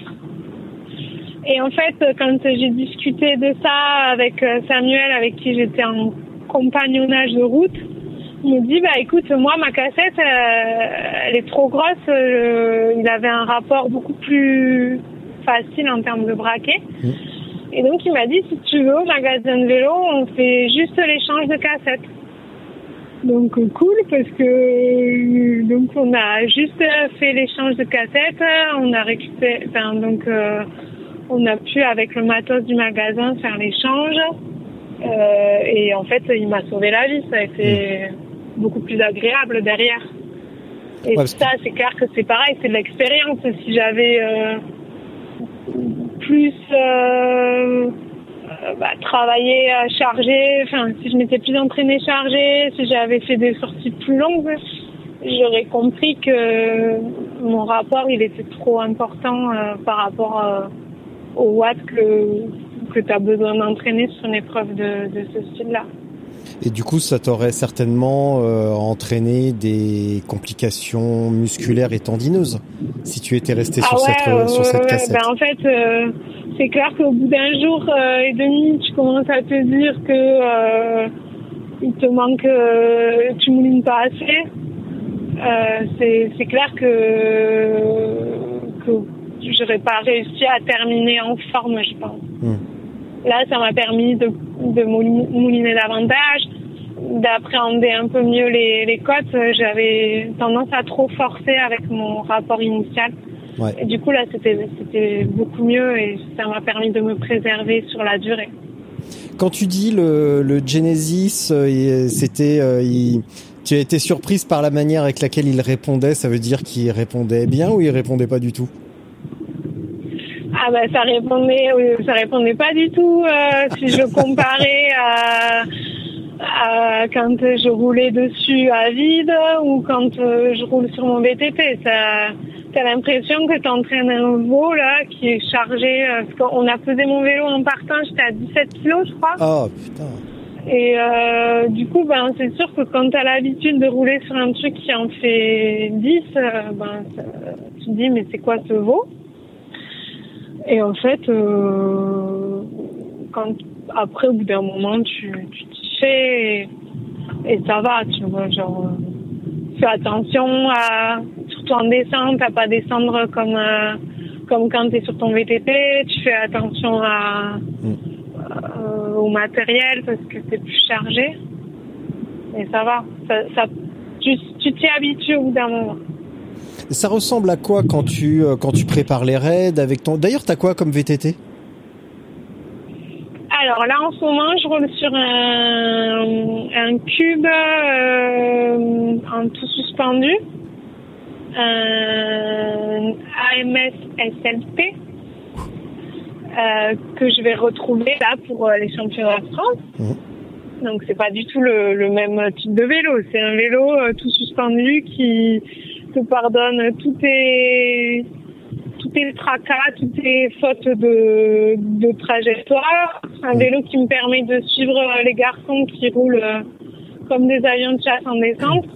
Et en fait, quand j'ai discuté de ça avec Samuel, avec qui j'étais en compagnonnage de route, il me dit bah écoute, moi ma cassette, elle est trop grosse. il avait un rapport beaucoup plus facile en termes de braquet. Et donc il m'a dit si tu veux au magasin de vélo, on fait juste l'échange de cassettes. Donc cool parce que donc on a juste fait l'échange de cassettes, on a récupéré, enfin donc euh, on a pu avec le matos du magasin faire l'échange Euh, et en fait il m'a sauvé la vie, ça a été beaucoup plus agréable derrière. Et Ouais, ça c'est clair que c'est pareil, c'est de l'expérience. Si j'avais euh, plus euh, euh, bah, travaillé à charger, enfin si je m'étais plus entraînée chargée, si j'avais fait des sorties plus longues, j'aurais compris que mon rapport il était trop important euh, par rapport euh, au watt que, que tu as besoin d'entraîner sur une épreuve de, de ce style-là. Et du coup, ça t'aurait certainement euh, entraîné des complications musculaires et tendineuses si tu étais resté sur cette, euh, sur cette ouais. cassette. Ben, en fait, euh, c'est clair qu'au bout d'un jour euh, et demi, tu commences à te dire que il te manque, tu moulines pas assez. C'est c'est clair que que j'aurais pas réussi à terminer en forme, je pense. Hmm. Là, ça m'a permis de, de mouli- mouliner davantage, d'appréhender un peu mieux les, les côtes. J'avais tendance à trop forcer avec mon rapport initial. Ouais. Et du coup, là, c'était c'était beaucoup mieux et ça m'a permis de me préserver sur la durée. Quand tu dis le, le Genesis, euh, c'était, euh, il- tu as été surprise par la manière avec laquelle il répondait. Ça veut dire qu'il répondait bien ou il répondait pas du tout? Ah bah ça répondait, ça répondait pas du tout euh, si je comparais à, à quand je roulais dessus à vide ou quand euh, je roule sur mon VTT. Ça, t'as l'impression que t'entraînes un veau là qui est chargé. euh, parce qu'on a pesé mon vélo en partant, j'étais à 17 kilos je crois. Oh putain. Et euh, du coup, ben, c'est sûr que quand tu as l'habitude de rouler sur un truc qui en fait 10, euh, ben, tu te dis, mais c'est quoi ce veau? Et en fait, euh, quand, après, au bout d'un moment, tu tu fais et, ça va, tu vois, genre, euh, fais attention à, surtout en descente, à pas descendre comme, euh, comme quand tu es sur ton VTT, tu fais attention à, euh, au matériel parce que c'est plus chargé. Et ça va. Ça, ça, tu t'y habitues au bout d'un moment. Ça ressemble à quoi quand tu euh, quand tu prépares les raids avec ton. D'ailleurs, t'as quoi comme VTT Alors là, en ce moment, je roule sur un, un cube euh, en tout suspendu. Un AMS SLP euh, que je vais retrouver là pour euh, les championnats de France. Mhm. Donc c'est pas du tout le, le même type de vélo. C'est un vélo euh, tout suspendu qui te pardonne tous tes tout est tracas, tout est faute de, de trajectoire. Un vélo qui me permet de suivre les garçons qui roulent euh, comme des avions de chasse en descente.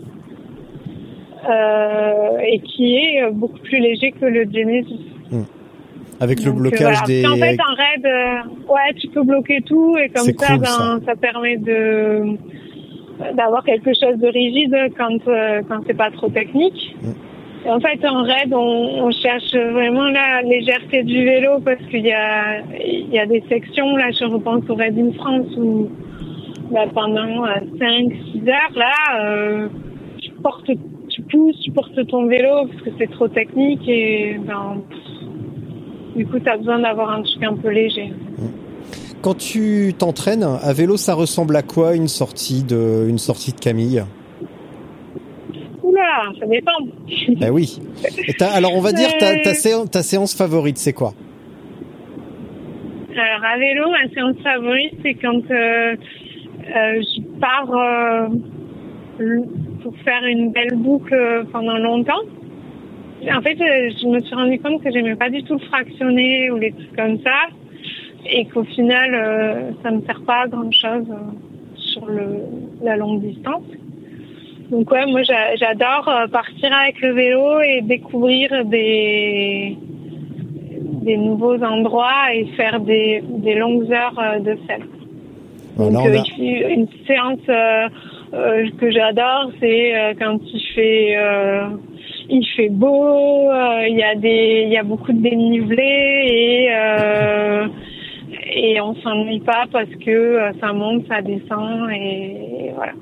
Euh, et qui est beaucoup plus léger que le Genesis. Avec le Donc, euh, blocage voilà. des. En fait, un raid, euh, ouais, tu peux bloquer tout et comme ça, cool, ben, ça. ça. permet de d'avoir quelque chose de rigide quand euh, quand c'est pas trop technique. Mm. Et en fait, en raid, on, on cherche vraiment la légèreté du vélo parce qu'il y a il y a des sections là, je repense au raid in France où bah, pendant 5-6 heures là, euh, tu portes tu pousses, tu portes ton vélo parce que c'est trop technique et ben du coup, tu as besoin d'avoir un truc un peu léger. Quand tu t'entraînes à vélo, ça ressemble à quoi une sortie de une sortie de Camille? Oula, ça dépend. Ben oui. Et alors on va dire ta, ta, séance, ta séance favorite, c'est quoi? Alors, à vélo, ma séance favorite, c'est quand euh, euh, je pars euh, pour faire une belle boucle euh, pendant longtemps. En fait, euh, je me suis rendu compte que j'aimais pas du tout le fractionner ou les trucs comme ça. Et qu'au final, euh, ça me sert pas à grand chose sur le, la longue distance. Donc ouais, moi j'a- j'adore euh, partir avec le vélo et découvrir des des nouveaux endroits et faire des, des longues heures euh, de selle. Voilà, Donc euh, a- une séance euh, euh, que j'adore, c'est euh, quand il fait euh, il fait beau, euh, il y a des il y a beaucoup de dénivelé et euh, et on s'ennuie pas parce que euh, ça monte, ça descend et, et voilà.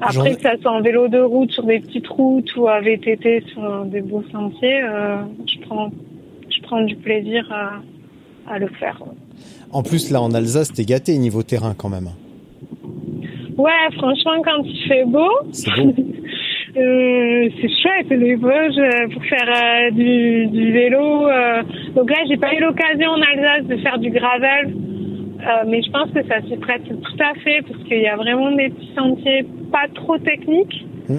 Après que ça soit en vélo de route sur des petites routes ou à VTT sur des beaux sentiers, euh, je prends je prends du plaisir à, à le faire. En plus là en Alsace, t'es gâté niveau terrain quand même. Ouais, franchement, quand il fait beau. euh, c'est chouette les Vosges euh, pour faire euh, du, du vélo. euh. Donc là, j'ai pas eu l'occasion en Alsace de faire du gravel, euh, mais je pense que ça s'y prête tout à fait parce qu'il y a vraiment des petits sentiers pas trop techniques. Mm.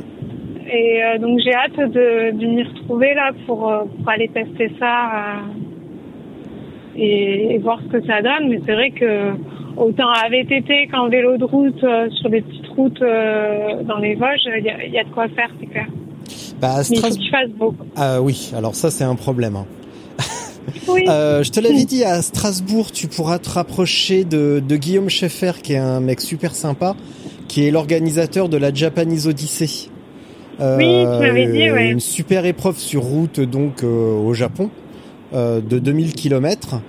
Et euh, donc j'ai hâte de, de m'y retrouver là pour, pour aller tester ça euh, et, et voir ce que ça donne. Mais c'est vrai que autant à VTT qu'en vélo de route euh, sur des petites routes euh, dans les Vosges, il y y a de quoi faire, c'est clair. Bah à Mais il faut Stras- qu'il fasse beau. Ah oui, alors ça c'est un problème. hein. Oui. Euh, je te l'avais dit à Strasbourg, tu pourras te rapprocher de, de Guillaume Schaeffer, qui est un mec super sympa, qui est l'organisateur de la Japanese Odyssey. Euh, Oui, tu m'avais dit, ouais. Une super épreuve sur route donc euh, au Japon euh, de 2000 km.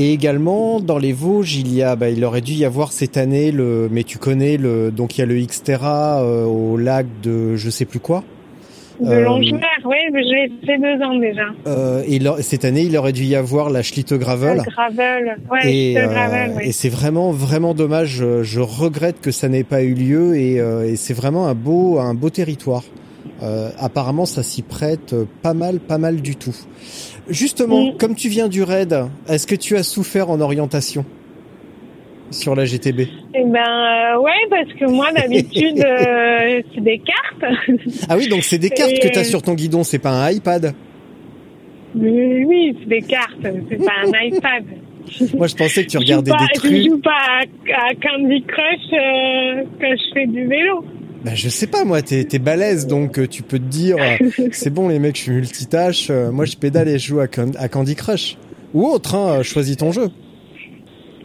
Et également dans les Vosges, il y a, bah, il aurait dû y avoir cette année le, mais tu connais le, donc il y a le Xterra euh, au lac de je sais plus quoi. de euh, Longemer, oui, mais je l'ai fait deux ans déjà. Euh, et il cette année, il aurait dû y avoir la Schlitte Gravel. Le gravel, ouais, et, euh, gravel, oui. et c'est vraiment vraiment dommage. Je, je regrette que ça n'ait pas eu lieu et, euh, et c'est vraiment un beau un beau territoire. Euh, apparemment, ça s'y prête pas mal, pas mal du tout. Justement, Mm. comme tu viens du raid, est-ce que tu as souffert en orientation sur la GTB Eh ben, euh, ouais, parce que moi, d'habitude, euh, c'est des cartes. Ah oui, donc c'est des cartes Et, que tu as sur ton guidon, c'est pas un iPad. Mais oui, c'est des cartes, c'est pas un iPad. Moi, je pensais que tu Je regardais pas- des Je trucs. joue pas à, à Candy Crush euh, quand je fais du vélo. Bah, je sais pas, moi, t'es, t'es balèze, donc euh, tu peux te dire, euh, c'est bon, les mecs, je suis multitâche, euh, moi, je pédale et je joue à, Can- à Candy Crush. Ou autre, hein, choisis ton jeu.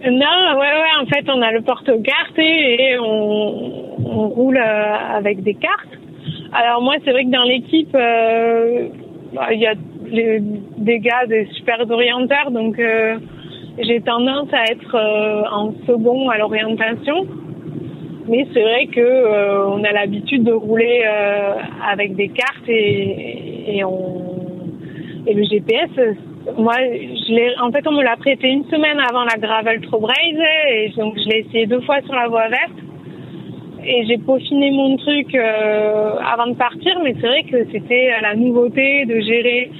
Non, ouais, ouais, en fait, on a le porte-carte et, et on, on roule euh, avec des cartes. Alors moi, c'est vrai que dans l'équipe, euh, bah, il y a les- des gars, des super orienteurs, donc j'ai tendance à être en second à l'orientation. Mais c'est vrai que euh, on a l'habitude de rouler euh, avec des cartes et, et on et le GPS. Moi, je l'ai, en fait, on me l'a prêté une semaine avant la Gravel Pro Braze et donc je l'ai essayé deux fois sur la voie verte. Et j'ai peaufiné mon truc euh, avant de partir, mais c'est vrai que c'était la nouveauté de gérer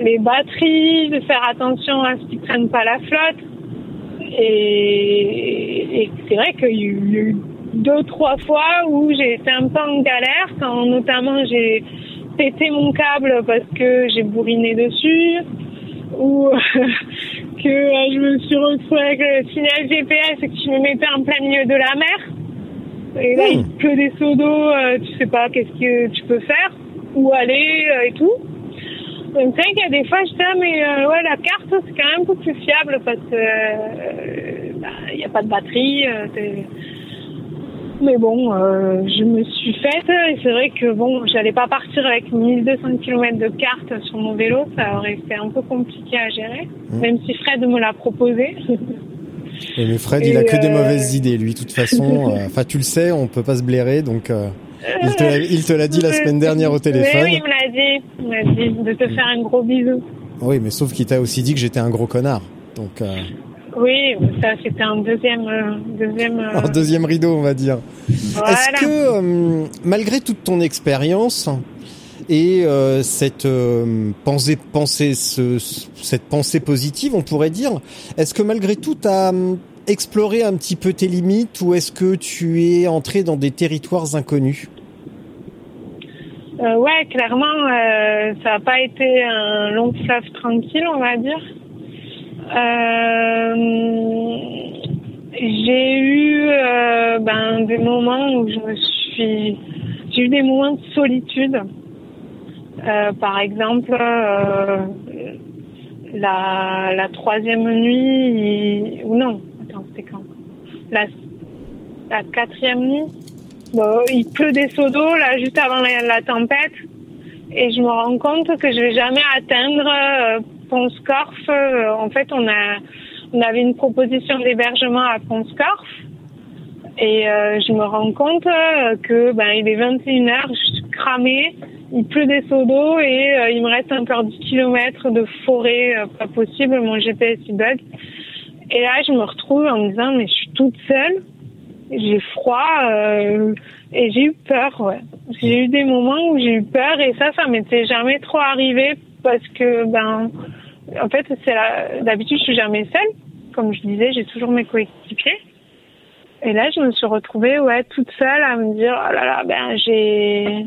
les batteries, de faire attention à ce qu'ils prennent pas la flotte. Et, et c'est vrai qu'il y a eu deux, trois fois où j'ai été un peu en galère, quand notamment j'ai pété mon câble parce que j'ai bourriné dessus. ou que je me suis retrouvée avec le signal GPS et que tu me mettais en plein milieu de la mer. Et là, il pleut des seaux d'eau, tu sais pas qu'est-ce que tu peux faire, où aller et tout. Donc, c'est qu'il y a des fois, je dis, mais ouais, la carte, c'est quand même un peu plus fiable parce que bah, il n'y a pas de batterie. Mais bon, euh, je me suis faite et c'est vrai que bon, j'allais pas partir avec 1200 km de carte sur mon vélo, ça aurait été un peu compliqué à gérer, mmh. même si Fred me l'a proposé. mais Fred, il a que des euh, mauvaises idées, lui. De toute façon, euh, enfin, tu le sais, on peut pas se blairer, donc il te l'a dit la semaine dernière au téléphone. oui, il me l'a dit, il m'a dit de te faire un gros bisou. Oui, mais sauf qu'il t'a aussi dit que j'étais un gros connard, donc. Oui, ça c'était un deuxième, euh, deuxième. Euh, un deuxième rideau, on va dire. Est-ce que euh, malgré toute ton expérience et cette pensée, pensée, ce, cette pensée positive, on pourrait dire, est-ce que malgré tout, tu as exploré un petit peu tes limites ou est-ce que tu es entré dans des territoires inconnus? Ouais, clairement, ça n'a pas été un long fleuve tranquille, on va dire. Euh, j'ai eu euh, ben, des moments où je me suis... J'ai eu des moments de solitude. Euh, par exemple, la, la troisième nuit, ou non, attends, c'était quand? La, la quatrième nuit, bon, il pleut des seaux d'eau là juste avant la, la, tempête et je me rends compte que je vais jamais atteindre Ponscorf, euh, en fait, on a on avait une proposition d'hébergement à Ponscorf. Et euh, je me rends compte euh, que ben il est 21h, je suis cramée, il pleut des seaux d'eau et il me reste encore 10 km de forêt, pas possible, mon GPS il bug. Et là, je me retrouve en me disant mais je suis toute seule, j'ai froid et j'ai eu peur. J'ai eu des moments où j'ai eu peur et ça, ça m'était jamais trop arrivé parce que ben en fait, c'est d'habitude, je suis jamais seule. Comme je disais, j'ai toujours mes coéquipiers. Et là, je me suis retrouvée, ouais, toute seule à me dire, oh là là, ben, j'ai,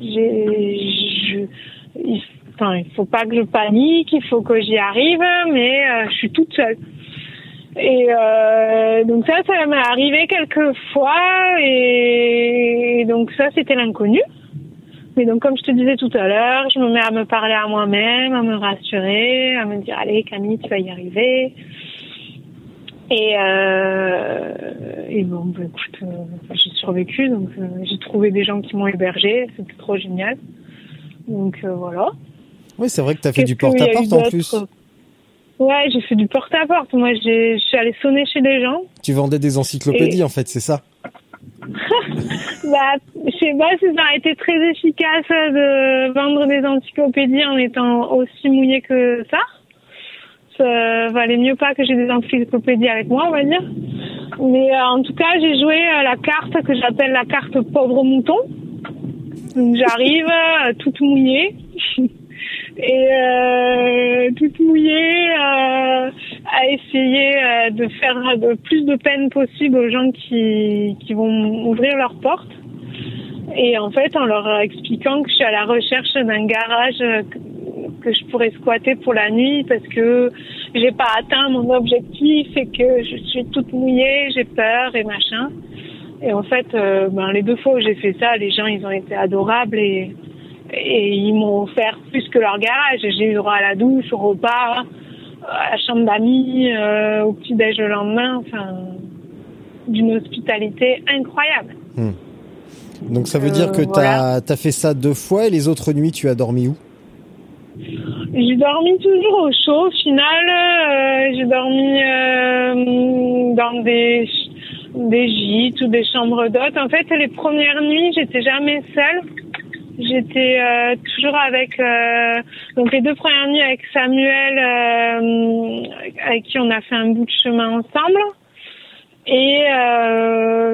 j'ai, je, il, faut pas que je panique, il faut que j'y arrive, mais euh, je suis toute seule. Et euh, donc ça, ça m'est arrivé quelques fois, et donc ça, c'était l'inconnu. Mais donc, comme je te disais tout à l'heure, je me mets à me parler à moi-même, à me rassurer, à me dire, allez, Camille, tu vas y arriver. Et, euh, et bon, bah, écoute, euh, j'ai survécu, donc euh, j'ai trouvé des gens qui m'ont hébergé, c'était trop génial. Donc voilà. Oui, c'est vrai que tu as fait du porte-à-porte en plus. Ouais, j'ai fait du porte-à-porte. Moi, je suis allée sonner chez des gens. Tu vendais des encyclopédies, en fait, c'est ça? Bah, je sais pas si ça a été très efficace de vendre des encyclopédies en étant aussi mouillé que ça. Ça valait mieux pas que j'ai des encyclopédies avec moi, on va dire. Mais euh, en tout cas, j'ai joué la carte que j'appelle la carte pauvre mouton. J'arrive euh, toute mouillée. et euh, toute mouillée euh, à essayer euh, de faire le plus de peine possible aux gens qui, qui vont ouvrir leurs portes. Et en fait, en leur expliquant que je suis à la recherche d'un garage que je pourrais squatter pour la nuit parce que j'ai pas atteint mon objectif et que je suis toute mouillée, j'ai peur et machin. Et en fait, ben, les deux fois où j'ai fait ça, les gens, ils ont été adorables et et ils m'ont offert plus que leur garage. J'ai eu droit à la douche, au repas, à la chambre d'amis, euh, au petit déj le lendemain, enfin, d'une hospitalité incroyable. Hmm. Donc ça veut dire que euh, tu as, fait ça deux fois et les autres nuits tu as dormi où? J'ai dormi toujours au chaud au final. Euh, j'ai dormi euh, dans des, des gîtes ou des chambres d'hôtes. En fait, les premières nuits, j'étais jamais seule. J'étais euh, toujours avec euh, donc les deux premières nuits avec Samuel, euh, avec qui on a fait un bout de chemin ensemble. Et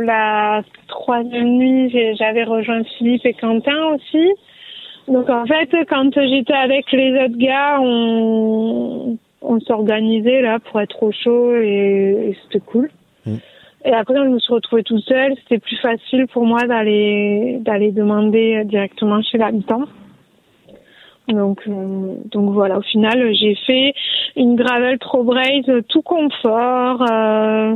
la troisième nuit, j'avais rejoint Philippe et Quentin aussi. Donc en fait, quand j'étais avec les autres gars, on, s'organisait là pour être au chaud et, et c'était cool. Mm. Et après, je me suis retrouvée toute seule, c'était plus facile pour moi d'aller d'aller demander directement chez l'habitant. Donc, euh, donc voilà, au final, j'ai fait une gravel trop braise tout confort, euh,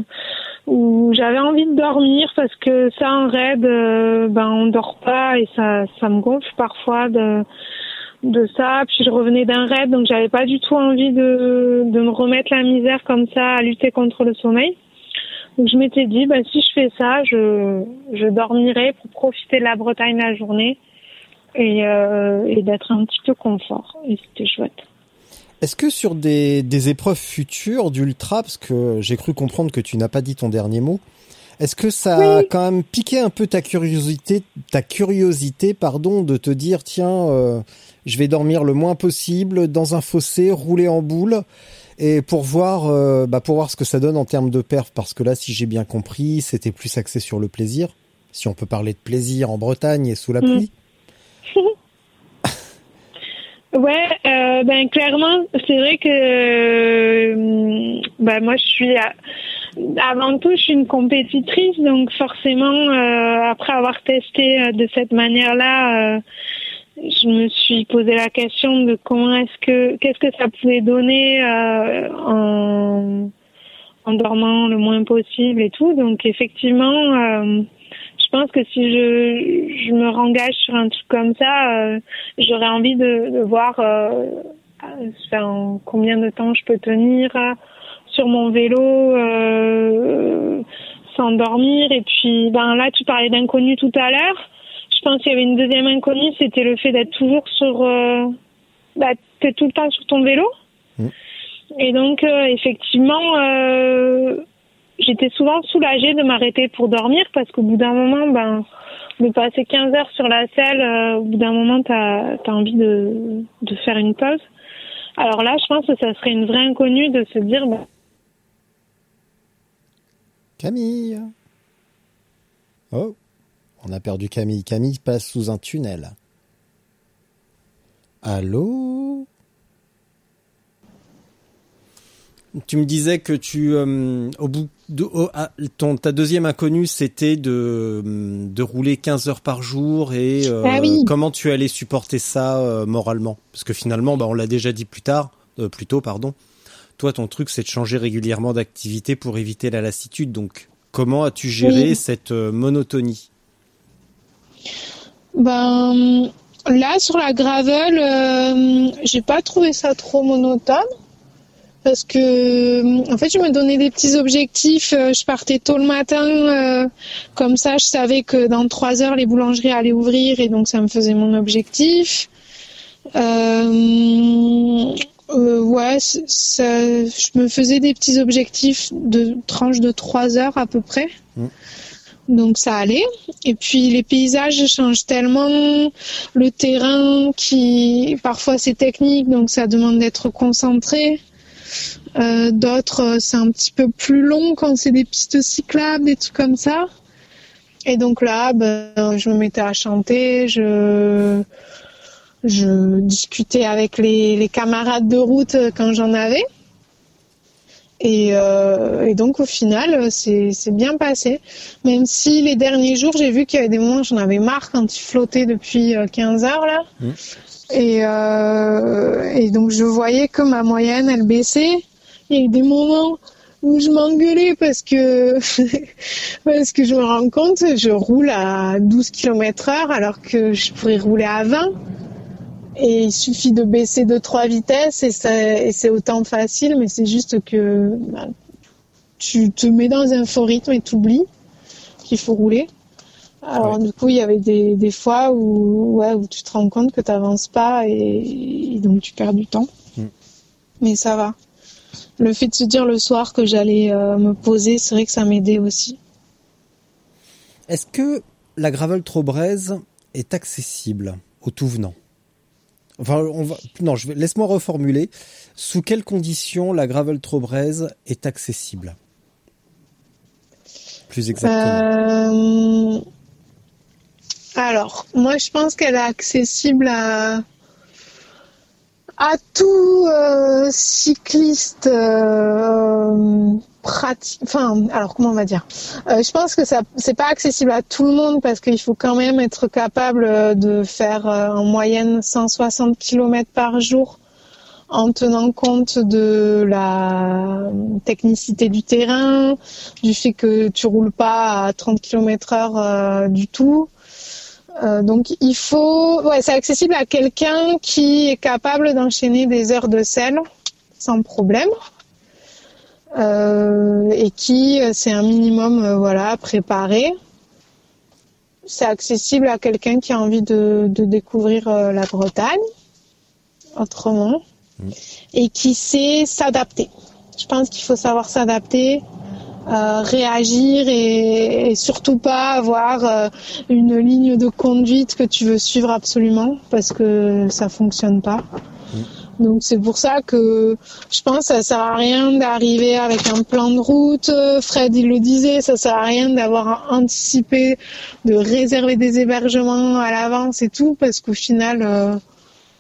où j'avais envie de dormir parce que ça, en raid, euh, ben on dort pas et ça, ça me gonfle parfois de de ça. Puis je revenais d'un raid, donc j'avais pas du tout envie de de me remettre la misère comme ça à lutter contre le sommeil. Donc je m'étais dit, ben si je fais ça, je je dormirai pour profiter de la Bretagne la journée et, euh, et d'être un petit peu confort. Et c'était chouette. Est-ce que sur des, des épreuves futures d'ultra, parce que j'ai cru comprendre que tu n'as pas dit ton dernier mot, est-ce que ça a quand même piqué un peu ta curiosité, ta curiosité, pardon, de te dire tiens, euh, je vais dormir le moins possible dans un fossé, rouler en boule, et pour voir, euh, bah pour voir ce que ça donne en termes de perf, parce que là, si j'ai bien compris, c'était plus axé sur le plaisir, si on peut parler de plaisir en Bretagne et sous la pluie. Ouais, euh, ben clairement, c'est vrai que euh, ben moi je suis avant tout je suis une compétitrice, donc forcément euh, après avoir testé euh, de cette manière-là, euh, je me suis posé la question de comment est-ce que qu'est-ce que ça pouvait donner en en dormant le moins possible et tout. Donc effectivement je pense que si je, je me rengage sur un truc comme ça, euh, j'aurais envie de, de voir euh, en combien de temps je peux tenir euh, sur mon vélo euh, sans dormir. Et puis, ben là, tu parlais d'inconnu tout à l'heure. Je pense qu'il y avait une deuxième inconnue, c'était le fait d'être toujours sur, euh, bah, t'es tout le temps sur ton vélo. Mmh. Et donc, euh, effectivement, euh, j'étais souvent soulagée de m'arrêter pour dormir parce qu'au bout d'un moment, ben, de passer 15 heures sur la selle, au bout d'un moment, tu as, envie de, de faire une pause. Alors là, je pense que ça serait une vraie inconnue de se dire... Ben... Camille Oh, on a perdu Camille. Camille passe sous un tunnel. Allô? Tu me disais que tu, euh, au bout de, au, à, ton, ta deuxième inconnue, c'était de, de rouler 15 heures par jour et euh, ah oui. comment tu allais supporter ça euh, moralement? Parce que finalement, bah, on l'a déjà dit plus tard, euh, plus tôt, pardon. Toi, ton truc, c'est de changer régulièrement d'activité pour éviter la lassitude. Donc, comment as-tu géré Oui. cette euh, monotonie? Ben là sur la gravel, euh, j'ai pas trouvé ça trop monotone parce que euh, en fait je me donnais des petits objectifs. Euh, Je partais tôt le matin, comme ça je savais que dans trois heures les boulangeries allaient ouvrir et donc ça me faisait mon objectif. Ouais, je me faisais des petits objectifs de tranche de trois heures à peu près. Donc ça allait. Et puis les paysages changent tellement, le terrain qui parfois c'est technique, donc ça demande d'être concentré. Euh, D'autres c'est un petit peu plus long quand c'est des pistes cyclables, des trucs comme ça. Et donc là, ben, je me mettais à chanter, je je discutais avec les, les camarades de route euh, quand j'en avais. Et, euh, et donc au final, euh, c'est bien passé. Même si les derniers jours, j'ai vu qu'il y avait des moments où j'en avais marre quand il flottait depuis euh, 15 heures là. Mmh. Et, euh, et donc je voyais que ma moyenne, elle baissait. Il y a eu des moments où je m'engueulais parce que parce que je me rends compte, je roule à 12 km heure alors que je pourrais rouler à 20. Et il suffit de baisser de trois vitesses et, c'est autant facile, mais c'est juste que bah, tu te mets dans un faux rythme et t'oublies qu'il faut rouler. Alors Ouais. du coup, il y avait des, des fois où, ouais, où tu te rends compte que tu n'avances pas et, et donc tu perds du temps. Mm. Mais ça va. Le fait de se dire le soir que j'allais euh, me poser, c'est vrai que ça m'aidait aussi. Est-ce que la gravel trop braise est accessible aux tout venants Non, laisse-moi reformuler. Sous quelles conditions la gravel trop braise est accessible? Plus exactement. Euh, Alors, moi, je pense qu'elle est accessible à à tout euh, cycliste euh, pratique. Enfin, alors comment on va dire? Euh, Je pense que ça, c'est pas accessible à tout le monde parce qu'il faut quand même être capable euh, de faire euh, en moyenne 160 km par jour en tenant compte de la technicité du terrain, du fait que tu roules pas à 30 km heure du tout. donc il faut, ouais, c'est accessible à quelqu'un qui est capable d'enchaîner des heures de sel sans problème. Euh, et qui euh, c'est un minimum euh, voilà préparé. C'est accessible à quelqu'un qui a envie de, de découvrir la Bretagne autrement mm. et qui sait s'adapter. Je pense qu'il faut savoir s'adapter, euh, réagir et, et, surtout pas avoir une ligne de conduite que tu veux suivre absolument parce que ça fonctionne pas. Donc c'est pour ça que je pense que ça sert à rien d'arriver avec un plan de route. Fred il le disait, ça sert à rien d'avoir anticipé, de réserver des hébergements à l'avance et tout, parce qu'au final euh,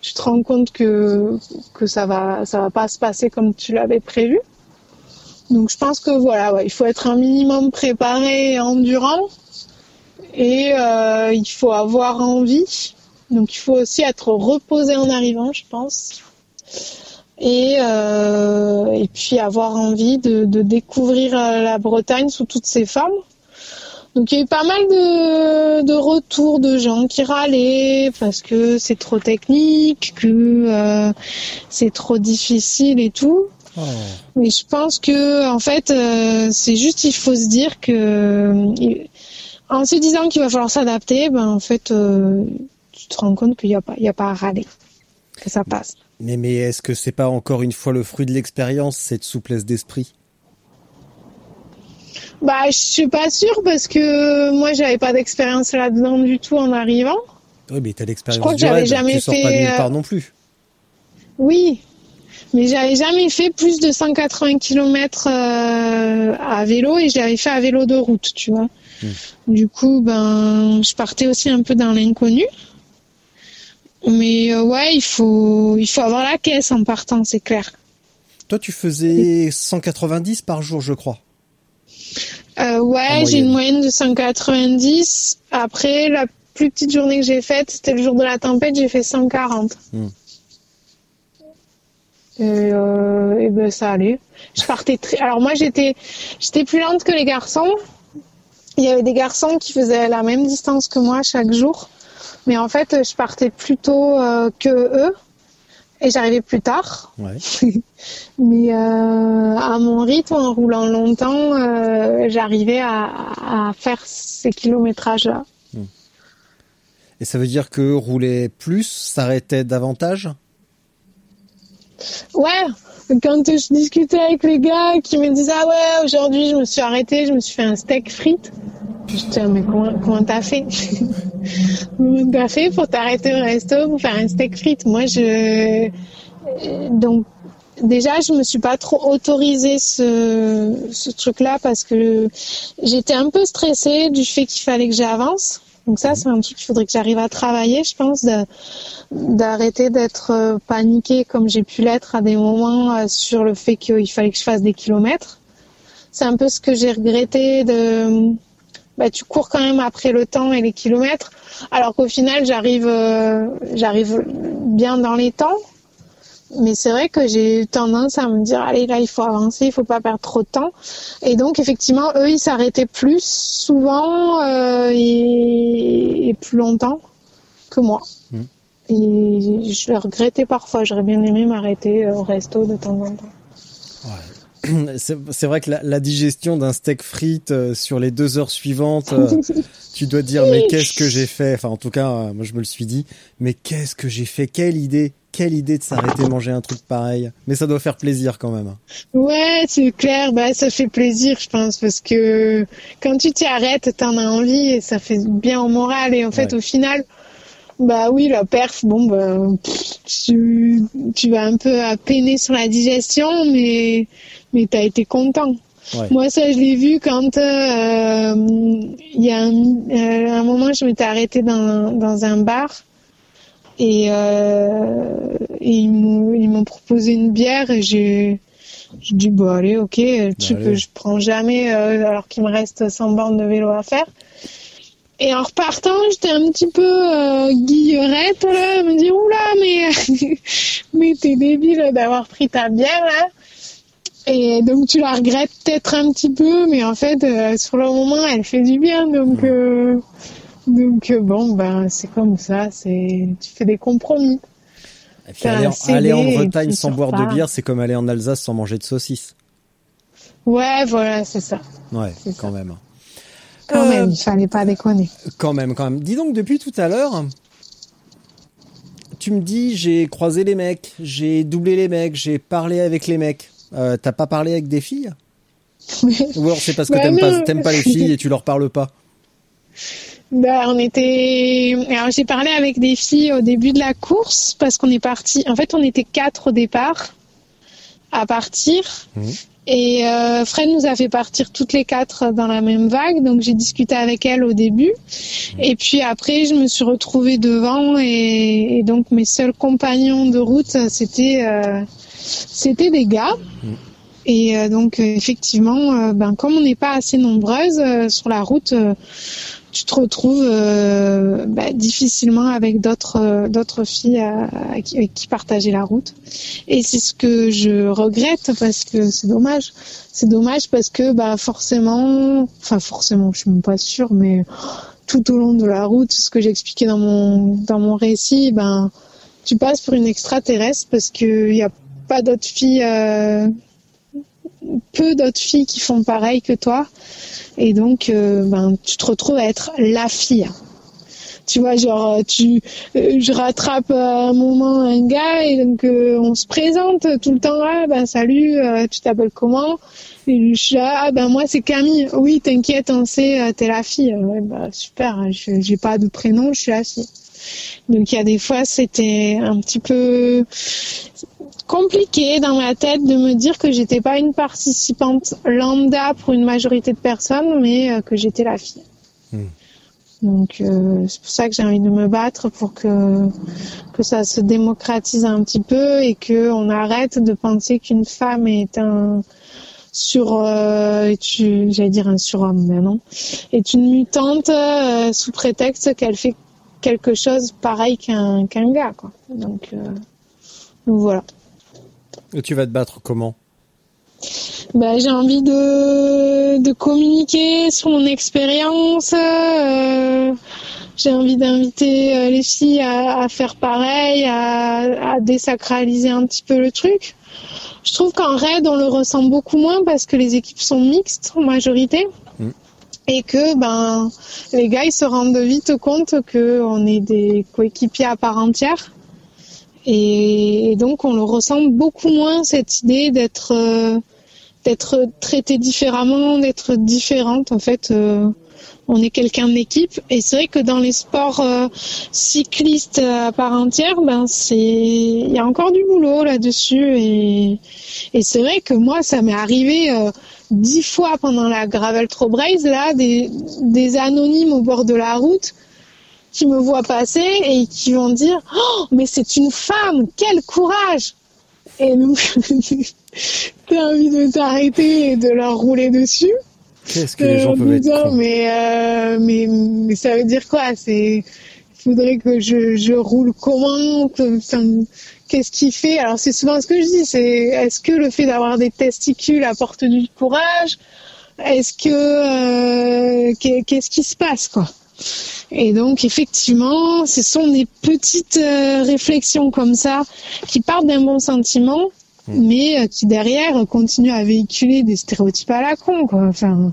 tu te rends compte que que ça va ça va pas se passer comme tu l'avais prévu. Donc je pense que voilà, ouais, il faut être un minimum préparé et endurant et euh, il faut avoir envie. Donc il faut aussi être reposé en arrivant, je pense et, euh, et puis avoir envie de, de, découvrir euh, la Bretagne sous toutes ses formes. Donc il y a eu pas mal de, de retours de gens qui râlaient parce que c'est trop technique, que euh, c'est trop difficile et tout. Oh. Mais je pense que en fait euh, c'est juste il faut se dire que en se disant qu'il va falloir s'adapter, ben en fait tu te rends compte qu'il n'y a pas il y a pas à râler, que ça passe. Mais, mais est-ce que c'est pas encore une fois le fruit de l'expérience, cette souplesse d'esprit? Bah, je suis pas sûre parce que moi, j'avais pas d'expérience là-dedans du tout en arrivant. Oui, mais t'as l'expérience du que jamais tu sors pas de nulle part euh, non plus. Oui, mais j'avais jamais fait plus de 180 km euh, à vélo et j'avais fait à vélo de route, tu vois. Hmm. Du coup, ben, je partais aussi un peu dans l'inconnu. Mais euh, ouais, il faut, il faut avoir la caisse en partant, c'est clair. Toi, tu faisais 190 par jour, je crois. Euh, ouais, j'ai une moyenne de 190. Après, la plus petite journée que j'ai faite, c'était le jour de la tempête, j'ai fait 140. Hmm. Et, euh, et, ben ça allait. Je partais très. Alors moi j'étais, j'étais plus lente que les garçons. Il y avait des garçons qui faisaient la même distance que moi chaque jour. Mais en fait, je partais plus tôt euh, que eux et j'arrivais plus tard. Mais euh, à mon rythme, en roulant longtemps, euh, j'arrivais à, faire ces kilométrages-là. Hmm. Et ça veut dire que rouler plus s'arrêtait davantage? Ouais, quand je discutais avec les gars qui me disaient ah ouais aujourd'hui je me suis arrêté, je me suis fait un steak frites. Putain mais comment comment t'as fait? Comment t'as fait pour t'arrêter au resto pour faire un steak frites? Moi je donc déjà je me suis pas trop autorisé ce ce truc là parce que j'étais un peu stressée du fait qu'il fallait que j'avance. Donc ça, c'est un truc qu'il faudrait que j'arrive à travailler, je pense, d'arrêter d'être euh, paniquée comme j'ai pu l'être à des moments euh, sur le fait qu'il fallait que je fasse des kilomètres. C'est un peu ce que j'ai regretté de... Bah, tu cours quand même après le temps et les kilomètres, alors qu'au final, j'arrive, euh, j'arrive bien dans les temps, mais c'est vrai que j'ai tendance à me dire allez là il faut avancer, il faut pas perdre trop de temps. Et donc effectivement eux ils s'arrêtaient plus souvent euh, et, plus longtemps que moi. Hmm. Et je le regrettais parfois. J'aurais bien aimé m'arrêter au resto de temps en temps. c'est vrai que la, digestion d'un steak frites euh, sur les deux heures suivantes, euh, tu dois dire mais qu'est-ce que j'ai fait? Enfin en tout cas, euh, moi je me le suis dit, mais qu'est-ce que j'ai fait? Quelle idée quelle idée de s'arrêter manger un truc pareil. Mais ça doit faire plaisir quand même. Ouais, c'est clair. Bah, ça fait plaisir, je pense, parce que quand tu t'y arrêtes, t'en as envie et ça fait bien au moral. Et en fait, au final, bah oui, la perf, bon, bah, tu, tu vas un peu à peiner sur la digestion, mais, mais t'as été content. Moi, ça, je l'ai vu quand euh, il y a un, euh, un moment, je m'étais arrêtée dans, dans un bar et, euh, et ils m'ont proposé une bière et j'ai Je dis bon allez ok, le truc que je prends jamais euh, alors qu'il me reste 100 bornes de vélo à faire. Et en repartant, j'étais un petit peu euh, guillerette là, elle me dit oula mais mais t'es débile d'avoir pris ta bière là. Et donc tu la regrettes peut-être un petit peu, mais en fait euh, sur le moment elle fait du bien donc euh, donc euh, bon ben c'est comme ça, c'est tu fais des compromis. Et puis T'as aller, en- CD aller en et Bretagne sans boire de bière, c'est comme aller en Alsace sans manger de saucisses. Ouais voilà c'est ça. Ouais, quand même. Quand Euh, même, il fallait pas déconner. Quand même, quand même. Dis donc, depuis tout à l'heure, tu me dis, j'ai croisé les mecs, j'ai doublé les mecs, j'ai parlé avec les mecs. Euh, T'as pas parlé avec des filles? Ou alors c'est parce que Bah t'aimes pas, t'aimes pas les filles et tu leur parles pas? Bah, on était. Alors, j'ai parlé avec des filles au début de la course parce qu'on est parti. En fait, on était quatre au départ à partir. Mhm. Et euh, Fred nous a fait partir toutes les quatre dans la même vague. Donc, j'ai discuté avec elle au début. Et puis après, je me suis retrouvée devant. Et, et donc, mes seuls compagnons de route, c'était euh, c'était des gars. Et euh, donc, effectivement, euh, ben, comme on n'est pas assez nombreuses euh, sur la route, euh, tu te retrouves euh, bah, difficilement avec d'autres euh, d'autres filles à- qui, qui partager la route. Et c'est ce que je regrette parce que c'est dommage. C'est dommage parce que bah forcément, enfin forcément, je suis même pas sûre, mais tout au long de la route, ce que j'expliquais dans mon dans mon récit, ben tu passes pour une extraterrestre parce que y a pas d'autres filles. euh, peu d'autres filles qui font pareil que toi et donc euh, ben tu te retrouves à être la fille. Tu vois genre euh, tu euh, je rattrape un moment un gars et donc euh, on se présente tout le temps. Ah ben salut tu t'appelles comment? Et je suis là ah ben moi c'est Camille. Oui t'inquiète on sait t'es la fille. Ouais bah super je- j'ai pas de prénom je suis la fille. Donc il y a des fois c'était un petit peu compliqué dans ma tête de me dire que j'étais pas une participante lambda pour une majorité de personnes, mais euh, que j'étais la fille. Hmm. Donc euh, c'est pour ça que j'ai envie de me battre pour que que ça se démocratise un petit peu et que on arrête de penser qu'une femme est un sur euh, j'allais dire un surhomme mais non est une mutante euh, sous prétexte qu'elle fait quelque chose pareil qu'un qu'un gars quoi. Donc, euh, donc voilà. Et tu vas te battre comment Bah, j'ai envie de, de communiquer sur mon expérience. euh, j'ai envie d'inviter euh, les filles à, à faire pareil, à, à désacraliser un petit peu le truc. Je trouve qu'en raid, on le ressent beaucoup moins parce que les équipes sont mixtes en majorité. Mm. Et que ben les gars ils se rendent vite compte que on est des coéquipiers à part entière. Et, donc on le ressent beaucoup moins cette idée d'être euh, d'être traité différemment, d'être différente. En fait, euh, on est quelqu'un d'équipe. Et c'est vrai que dans les sports euh, cyclistes à part entière, ben c'est il y a encore du boulot là-dessus. Et, c'est vrai que moi, ça m'est arrivé dix fois pendant la Gravel Trail Race là, des anonymes au bord de la route qui me voient passer et qui vont dire oh mais c'est une femme quel courage! Et donc t'as envie de t'arrêter et de leur rouler dessus? Qu'est-ce que les gens Euh, peuvent être putain, cons? mais, euh, mais mais ça veut dire quoi? C'est il faudrait que je, je roule comment? Qu'est-ce qui fait? Alors c'est souvent ce que je dis c'est est-ce que le fait d'avoir des testicules apporte du courage? Est-ce que euh, qu'est- qu'est-ce qui se passe quoi? Et donc effectivement, ce sont des petites euh, réflexions comme ça qui partent d'un bon sentiment, mais euh, qui derrière continuent à véhiculer des stéréotypes à la con, quoi. Enfin,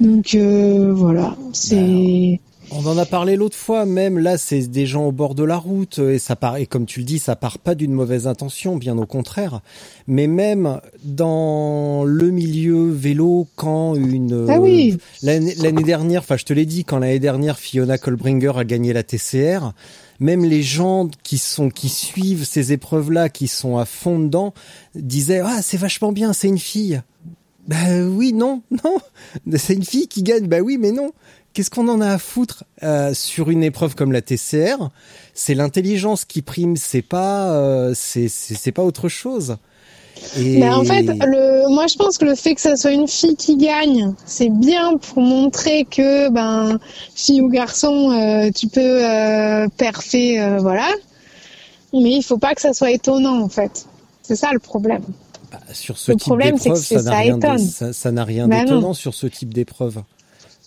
donc euh, voilà, c'est On en a parlé l'autre fois, même là, c'est des gens au bord de la route et ça part, et comme tu le dis, ça part pas d'une mauvaise intention, bien au contraire. Mais même dans le milieu vélo, quand une Ah oui. l'année l'année dernière, enfin je te l'ai dit, quand l'année dernière Fiona Kolbringer a gagné la TCR, même les gens qui sont qui suivent ces épreuves-là, qui sont à fond dedans, disaient ah c'est vachement bien, c'est une fille. Bah oui, non, non. C'est une fille qui gagne. Bah oui, mais non. Qu'est-ce qu'on en a à foutre euh, sur une épreuve comme la TCR C'est l'intelligence qui prime. C'est pas, euh, c'est c'est c'est pas autre chose. Et... Mais en fait, le, moi je pense que le fait que ça soit une fille qui gagne, c'est bien pour montrer que ben fille ou garçon, euh, tu peux euh, perfer, euh, voilà. Mais il faut pas que ça soit étonnant en fait. C'est ça le problème. Bah, sur ce le type d'épreuve, ça n'a rien, ça, ça rien bah d'étonnant sur ce type d'épreuve.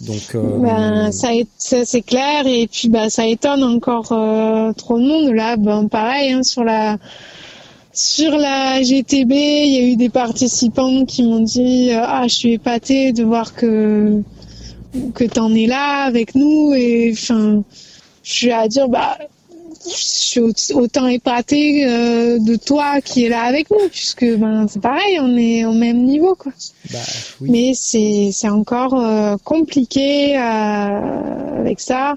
Donc, euh... ben, ça, ça c'est clair et puis bah ça étonne encore euh, trop de monde là. Ben pareil hein, sur la sur la GTB, il y a eu des participants qui m'ont dit euh, ah je suis épatée de voir que que t'en es là avec nous et enfin je suis à dire bah je suis autant épatée euh, de toi qui est là avec nous puisque ben c'est pareil on est au même niveau quoi. Bah, oui. mais c'est encore euh, compliqué euh, avec ça.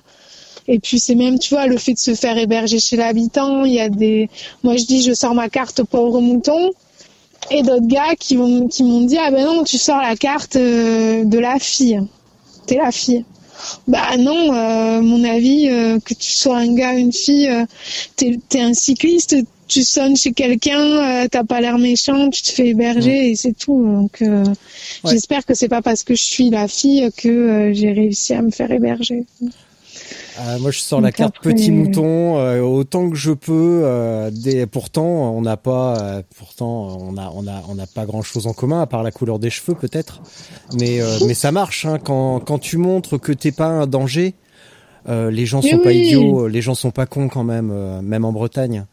Et puis c'est même tu vois le fait de se faire héberger chez l'habitant il y a des moi je dis je sors ma carte pauvre mouton et d'autres gars qui vont qui m'ont dit ah ben non tu sors la carte de la fille. T'es la fille bah non, euh, mon avis, euh, que tu sois un gars, une fille, euh, t'es es un cycliste, tu sonnes chez quelqu'un, euh, t'as pas l'air méchant, tu te fais héberger et c'est tout. Donc euh, ouais. j'espère que c'est pas parce que je suis la fille que euh, j'ai réussi à me faire héberger. Euh, moi, je sors la carte petit mouton euh, autant que je peux. Euh, des... Pourtant, on n'a pas, euh, pourtant, on a, on a, on n'a pas grand chose en commun à part la couleur des cheveux, peut-être. Mais, euh, mais ça marche hein, quand, quand tu montres que t'es pas un danger. les gens sont oui. pas idiots, les gens sont pas cons quand même, même en Bretagne.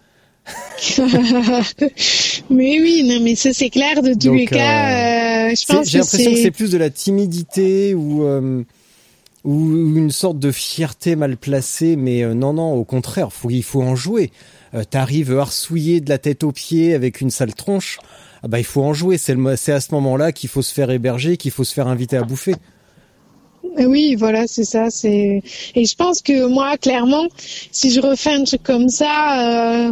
mais oui, non, mais ça c'est clair de tous Donc, les cas. je pense j'ai l'impression que c'est plus de la timidité ou ou une sorte de fierté mal placée, mais euh, non, non, au contraire, faut, il faut en jouer. Euh, T'arrives arsouillé de la tête aux pieds avec une sale tronche, ah bah il faut en jouer. C'est à ce moment-là qu'il faut se faire héberger, qu'il faut se faire inviter à bouffer. Oui, voilà, c'est ça. C'est et je pense que moi, clairement, si je refais un truc comme ça, euh,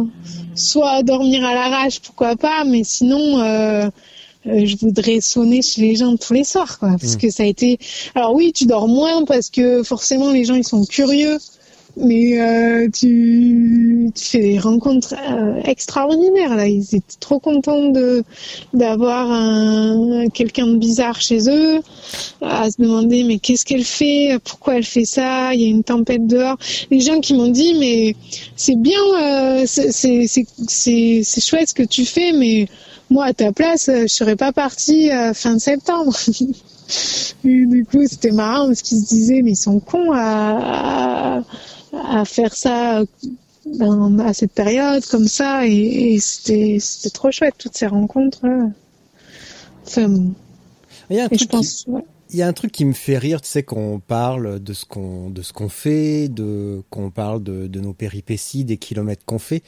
soit dormir à l'arrache, pourquoi pas, mais sinon. Euh, je voudrais sonner chez les gens tous les soirs, quoi, parce mmh. que ça a été. Alors oui, tu dors moins parce que forcément les gens ils sont curieux, mais euh, tu, tu fais des rencontres euh, extraordinaires là. Ils étaient trop contents de d'avoir un quelqu'un de bizarre chez eux, à se demander mais qu'est-ce qu'elle fait, pourquoi elle fait ça? Il y a une tempête dehors. Les gens qui m'ont dit mais c'est bien, euh, c'est c'est c'est chouette ce que tu fais, mais moi à ta place, je serais pas partie euh, fin septembre. Et du coup, c'était marrant parce qu'ils se disaient mais ils sont cons à, à, à faire ça ben, à cette période comme ça et, et c'était c'était trop chouette toutes ces rencontres. Là. Enfin, il y a un truc je pense. Qui... Ouais. Il y a un truc qui me fait rire, tu sais, qu'on parle de ce qu'on de ce qu'on fait, de qu'on parle de, de nos péripéties, des kilomètres qu'on fait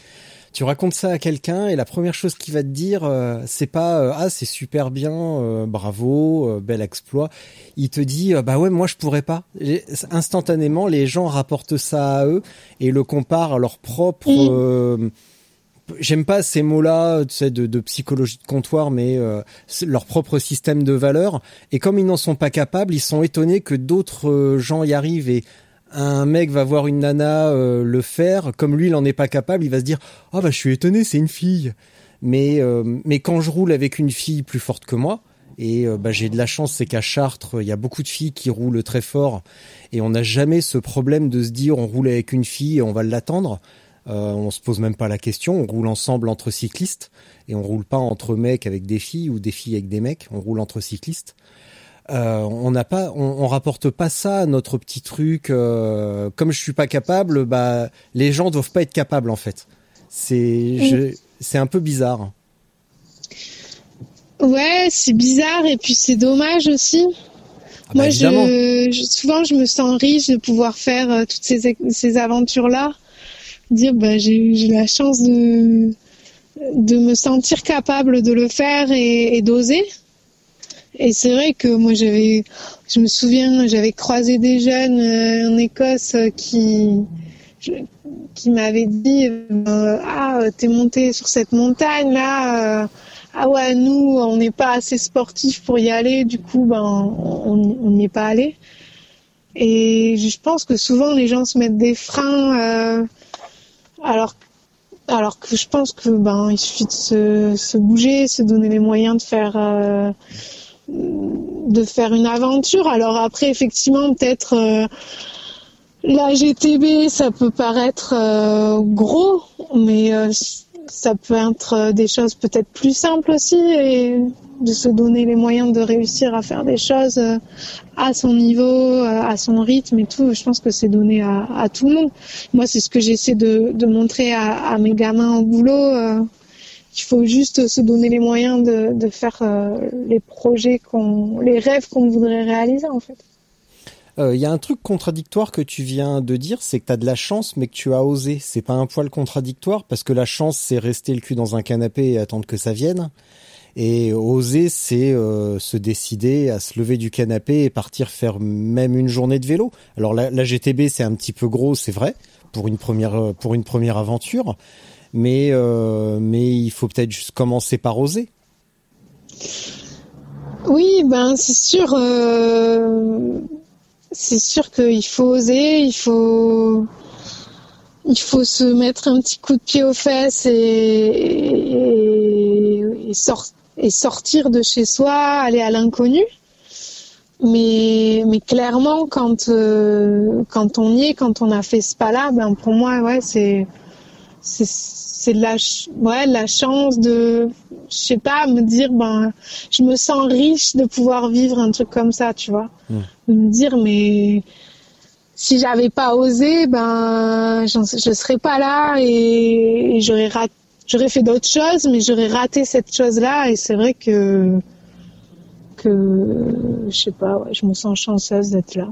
tu racontes ça à quelqu'un et la première chose qu'il va te dire, euh, c'est pas euh, ah c'est super bien, euh, bravo, bel exploit. Il te dit bah ouais moi je pourrais pas. Et instantanément les gens rapportent ça à eux et le comparent à leur propre. Mmh. J'aime pas ces mots-là, tu sais, de, de, psychologie de comptoir, mais leur propre système de valeurs. Et comme ils n'en sont pas capables, ils sont étonnés que d'autres gens y arrivent et un mec va voir une nana euh, le faire, comme lui il en est pas capable, il va se dire ah oh, bah je suis étonné, c'est une fille. Mais euh, mais quand je roule avec une fille plus forte que moi, et euh, bah, j'ai de la chance, c'est qu'à Chartres il y a beaucoup de filles qui roulent très fort, et on n'a jamais ce problème de se dire on roule avec une fille et on va l'attendre. On se pose même pas la question, on roule ensemble entre cyclistes et on roule pas entre mecs avec des filles ou des filles avec des mecs, on roule entre cyclistes. Euh, on n'a pas, on, on, rapporte pas ça à notre petit truc. Euh, comme je suis pas capable, bah les gens doivent pas être capables en fait. C'est, c'est un peu bizarre. Ouais, c'est bizarre et puis c'est dommage aussi. Ah bah Moi, je, je, souvent, je me sens riche de pouvoir faire euh, toutes ces, ces aventures-là. Dire, bah, j'ai la chance de, de me sentir capable de le faire et, et d'oser. Et c'est vrai que moi j'avais, je me souviens, j'avais croisé des jeunes euh, en Écosse qui, je, qui m'avaient dit euh, ah t'es monté sur cette montagne là, euh, ah ouais nous on n'est pas assez sportifs pour y aller, du coup ben on n'y est pas allé. Et je pense que souvent les gens se mettent des freins, euh, alors alors que je pense que ben il suffit de se, se bouger, se donner les moyens de faire euh, de faire une aventure. Alors après effectivement peut-être euh, la GTB ça peut paraître euh, gros, mais euh, ça peut être des choses peut-être plus simples aussi et de se donner les moyens de réussir à faire des choses euh, à son niveau, euh, à son rythme et tout. Je pense que c'est donné à, à, tout le monde. Moi, c'est ce que j'essaie de, de, montrer à, à, mes gamins au boulot. Euh, il faut juste se donner les moyens de, de faire euh, les projets qu'on, les rêves qu'on voudrait réaliser en fait. Il euh, y a un truc contradictoire que tu viens de dire, c'est que tu as de la chance, mais que tu as osé. C'est pas un poil contradictoire, parce que la chance, c'est rester le cul dans un canapé et attendre que ça vienne. Et oser, c'est euh, se décider à se lever du canapé et partir faire même une journée de vélo. Alors la, la GTB, c'est un petit peu gros, c'est vrai, pour une première pour une première aventure, mais euh, mais il faut peut-être juste commencer par oser. Oui, ben c'est sûr. Euh, c'est sûr qu'il faut oser, il faut il faut se mettre un petit coup de pied aux fesses et, sort, et sortir de chez soi, aller à l'inconnu. Mais, mais clairement, quand, euh, quand on y est, quand on a fait ce pas-là, ben pour moi, ouais, c'est, c'est, de la, ouais, la chance de, je sais pas, me dire, ben, je me sens riche de pouvoir vivre un truc comme ça, tu vois. Mmh. De me dire, mais, si j'avais pas osé, ben je serais pas là et, et j'aurais raté, j'aurais fait d'autres choses, mais j'aurais raté cette chose-là et c'est vrai que que je sais pas, ouais, je me sens chanceuse d'être là.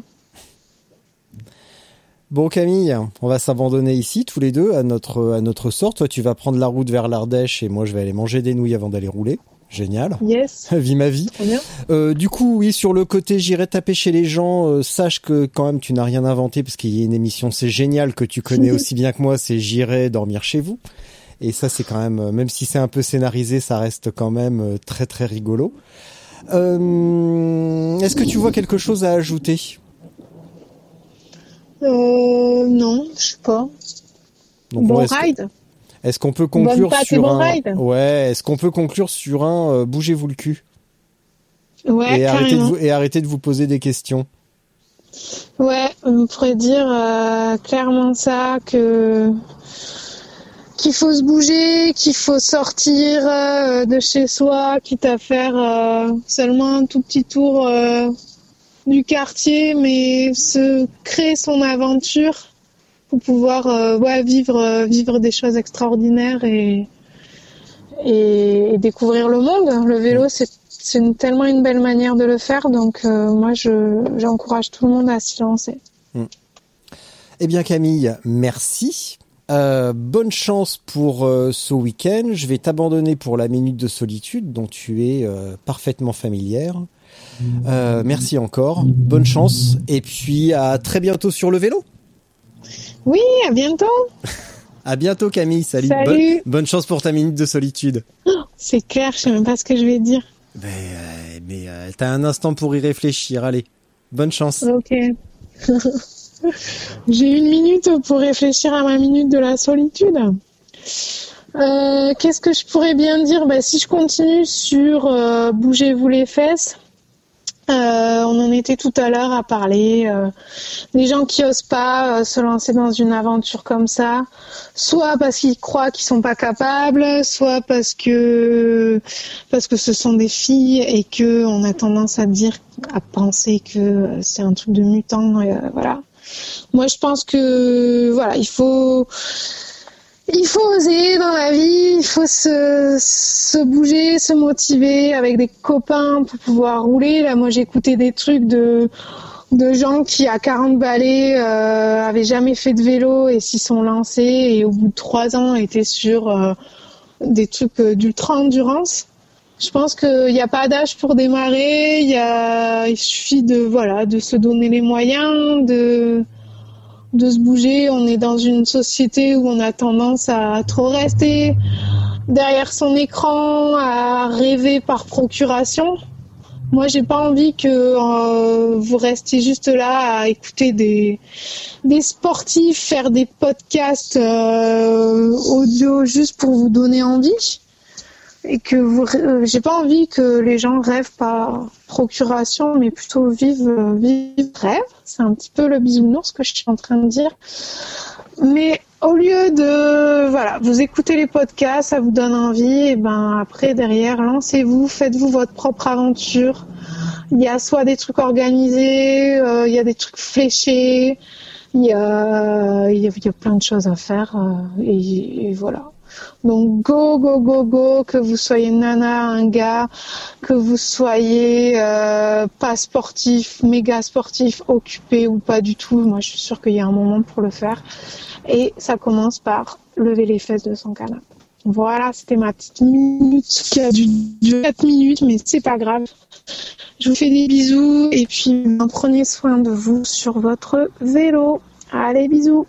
Bon Camille, on va s'abandonner ici tous les deux à notre à notre sort. Toi tu vas prendre la route vers l'Ardèche et moi je vais aller manger des nouilles avant d'aller rouler. Génial. Yes. Vie ma vie. Euh, du coup, oui, sur le côté, j'irai taper chez les gens. Euh, sache que quand même, tu n'as rien inventé parce qu'il y a une émission, c'est génial que tu connais aussi bien que moi. C'est j'irai dormir chez vous. Et ça, c'est quand même, même si c'est un peu scénarisé, ça reste quand même très très rigolo. Euh, Est-ce que tu vois quelque chose à ajouter? Euh, Non, je sais pas. Donc, bon ride. Est-ce qu'on peut conclure sur bon un ride. ouais Est-ce qu'on peut conclure sur un euh, bougez-vous le cul Ouais. Et arrêtez de vous et arrêtez de vous poser des questions. Ouais, on pourrait dire euh, clairement ça que qu'il faut se bouger, qu'il faut sortir euh, de chez soi, quitte à faire seulement un tout petit tour du quartier, mais se créer son aventure pour pouvoir euh, ouais, vivre vivre des choses extraordinaires et, et, et découvrir le monde. Le vélo, c'est tellement une belle manière de le faire, donc euh, moi je j'encourage tout le monde à s'y lancer. Mm. Eh bien Camille, merci. Euh, bonne chance pour euh, ce week-end. Je vais t'abandonner pour la minute de solitude dont tu es euh, parfaitement familière. Merci encore. Bonne chance. Et puis à très bientôt sur le vélo. Oui, à bientôt. à bientôt Camille. Salut. Salut. Bonne, bonne, chance pour ta minute de solitude. Oh, C'est clair, je sais même pas ce que je vais dire. Mais, mais t'as un instant pour y réfléchir. Allez, bonne chance. Ok. J'ai une minute pour réfléchir à ma minute de la solitude. Euh, Qu'est-ce que je pourrais bien dire? Bah, Si je continue sur euh, Bougez-vous les fesses, euh, on en était tout à l'heure à parler euh, des gens qui osent pas euh, se lancer dans une aventure comme ça, soit parce qu'ils croient qu'ils sont pas capables, soit parce que parce que ce sont des filles et que on a tendance à dire à penser que c'est un truc de mutant, euh, voilà. Moi, je pense que voilà, il faut il faut oser dans la vie, il faut se, se bouger, se motiver avec des copains pour pouvoir rouler. Là, moi, écouté des trucs de de gens qui à 40 balais euh, avaient jamais fait de vélo et s'y sont lancés et au bout de trois ans étaient sur euh, des trucs d'ultra endurance. Je pense qu'il n'y a pas d'âge pour démarrer. Y a, il suffit de voilà, de se donner les moyens, de de se bouger. On est dans une société où on a tendance à trop rester derrière son écran, à rêver par procuration. Moi, j'ai pas envie que euh, vous restiez juste là à écouter des des sportifs faire des podcasts euh, audio juste pour vous donner envie et que euh, j'ai pas envie que les gens rêvent par procuration mais plutôt vivent vivent rêve. C'est un petit peu le bisounours que je suis en train de dire. Mais au lieu de voilà vous écoutez les podcasts ça vous donne envie et ben après derrière lancez-vous faites-vous votre propre aventure. Il y a soit des trucs organisés euh, il y a des trucs fléchés il y a il y a, plein de choses à faire euh, et voilà donc go, go, go, go, que vous soyez nana, un gars, que vous soyez euh, pas sportif, méga sportif, occupé ou pas du tout. Moi, je suis sûre qu'il y a un moment pour le faire. Et ça commence par lever les fesses de son canapé. Voilà, c'était ma petite minute qui a dû durer 4 minutes, mais c'est pas grave. Je vous fais des bisous et puis prenez soin de vous sur votre vélo. Allez, bisous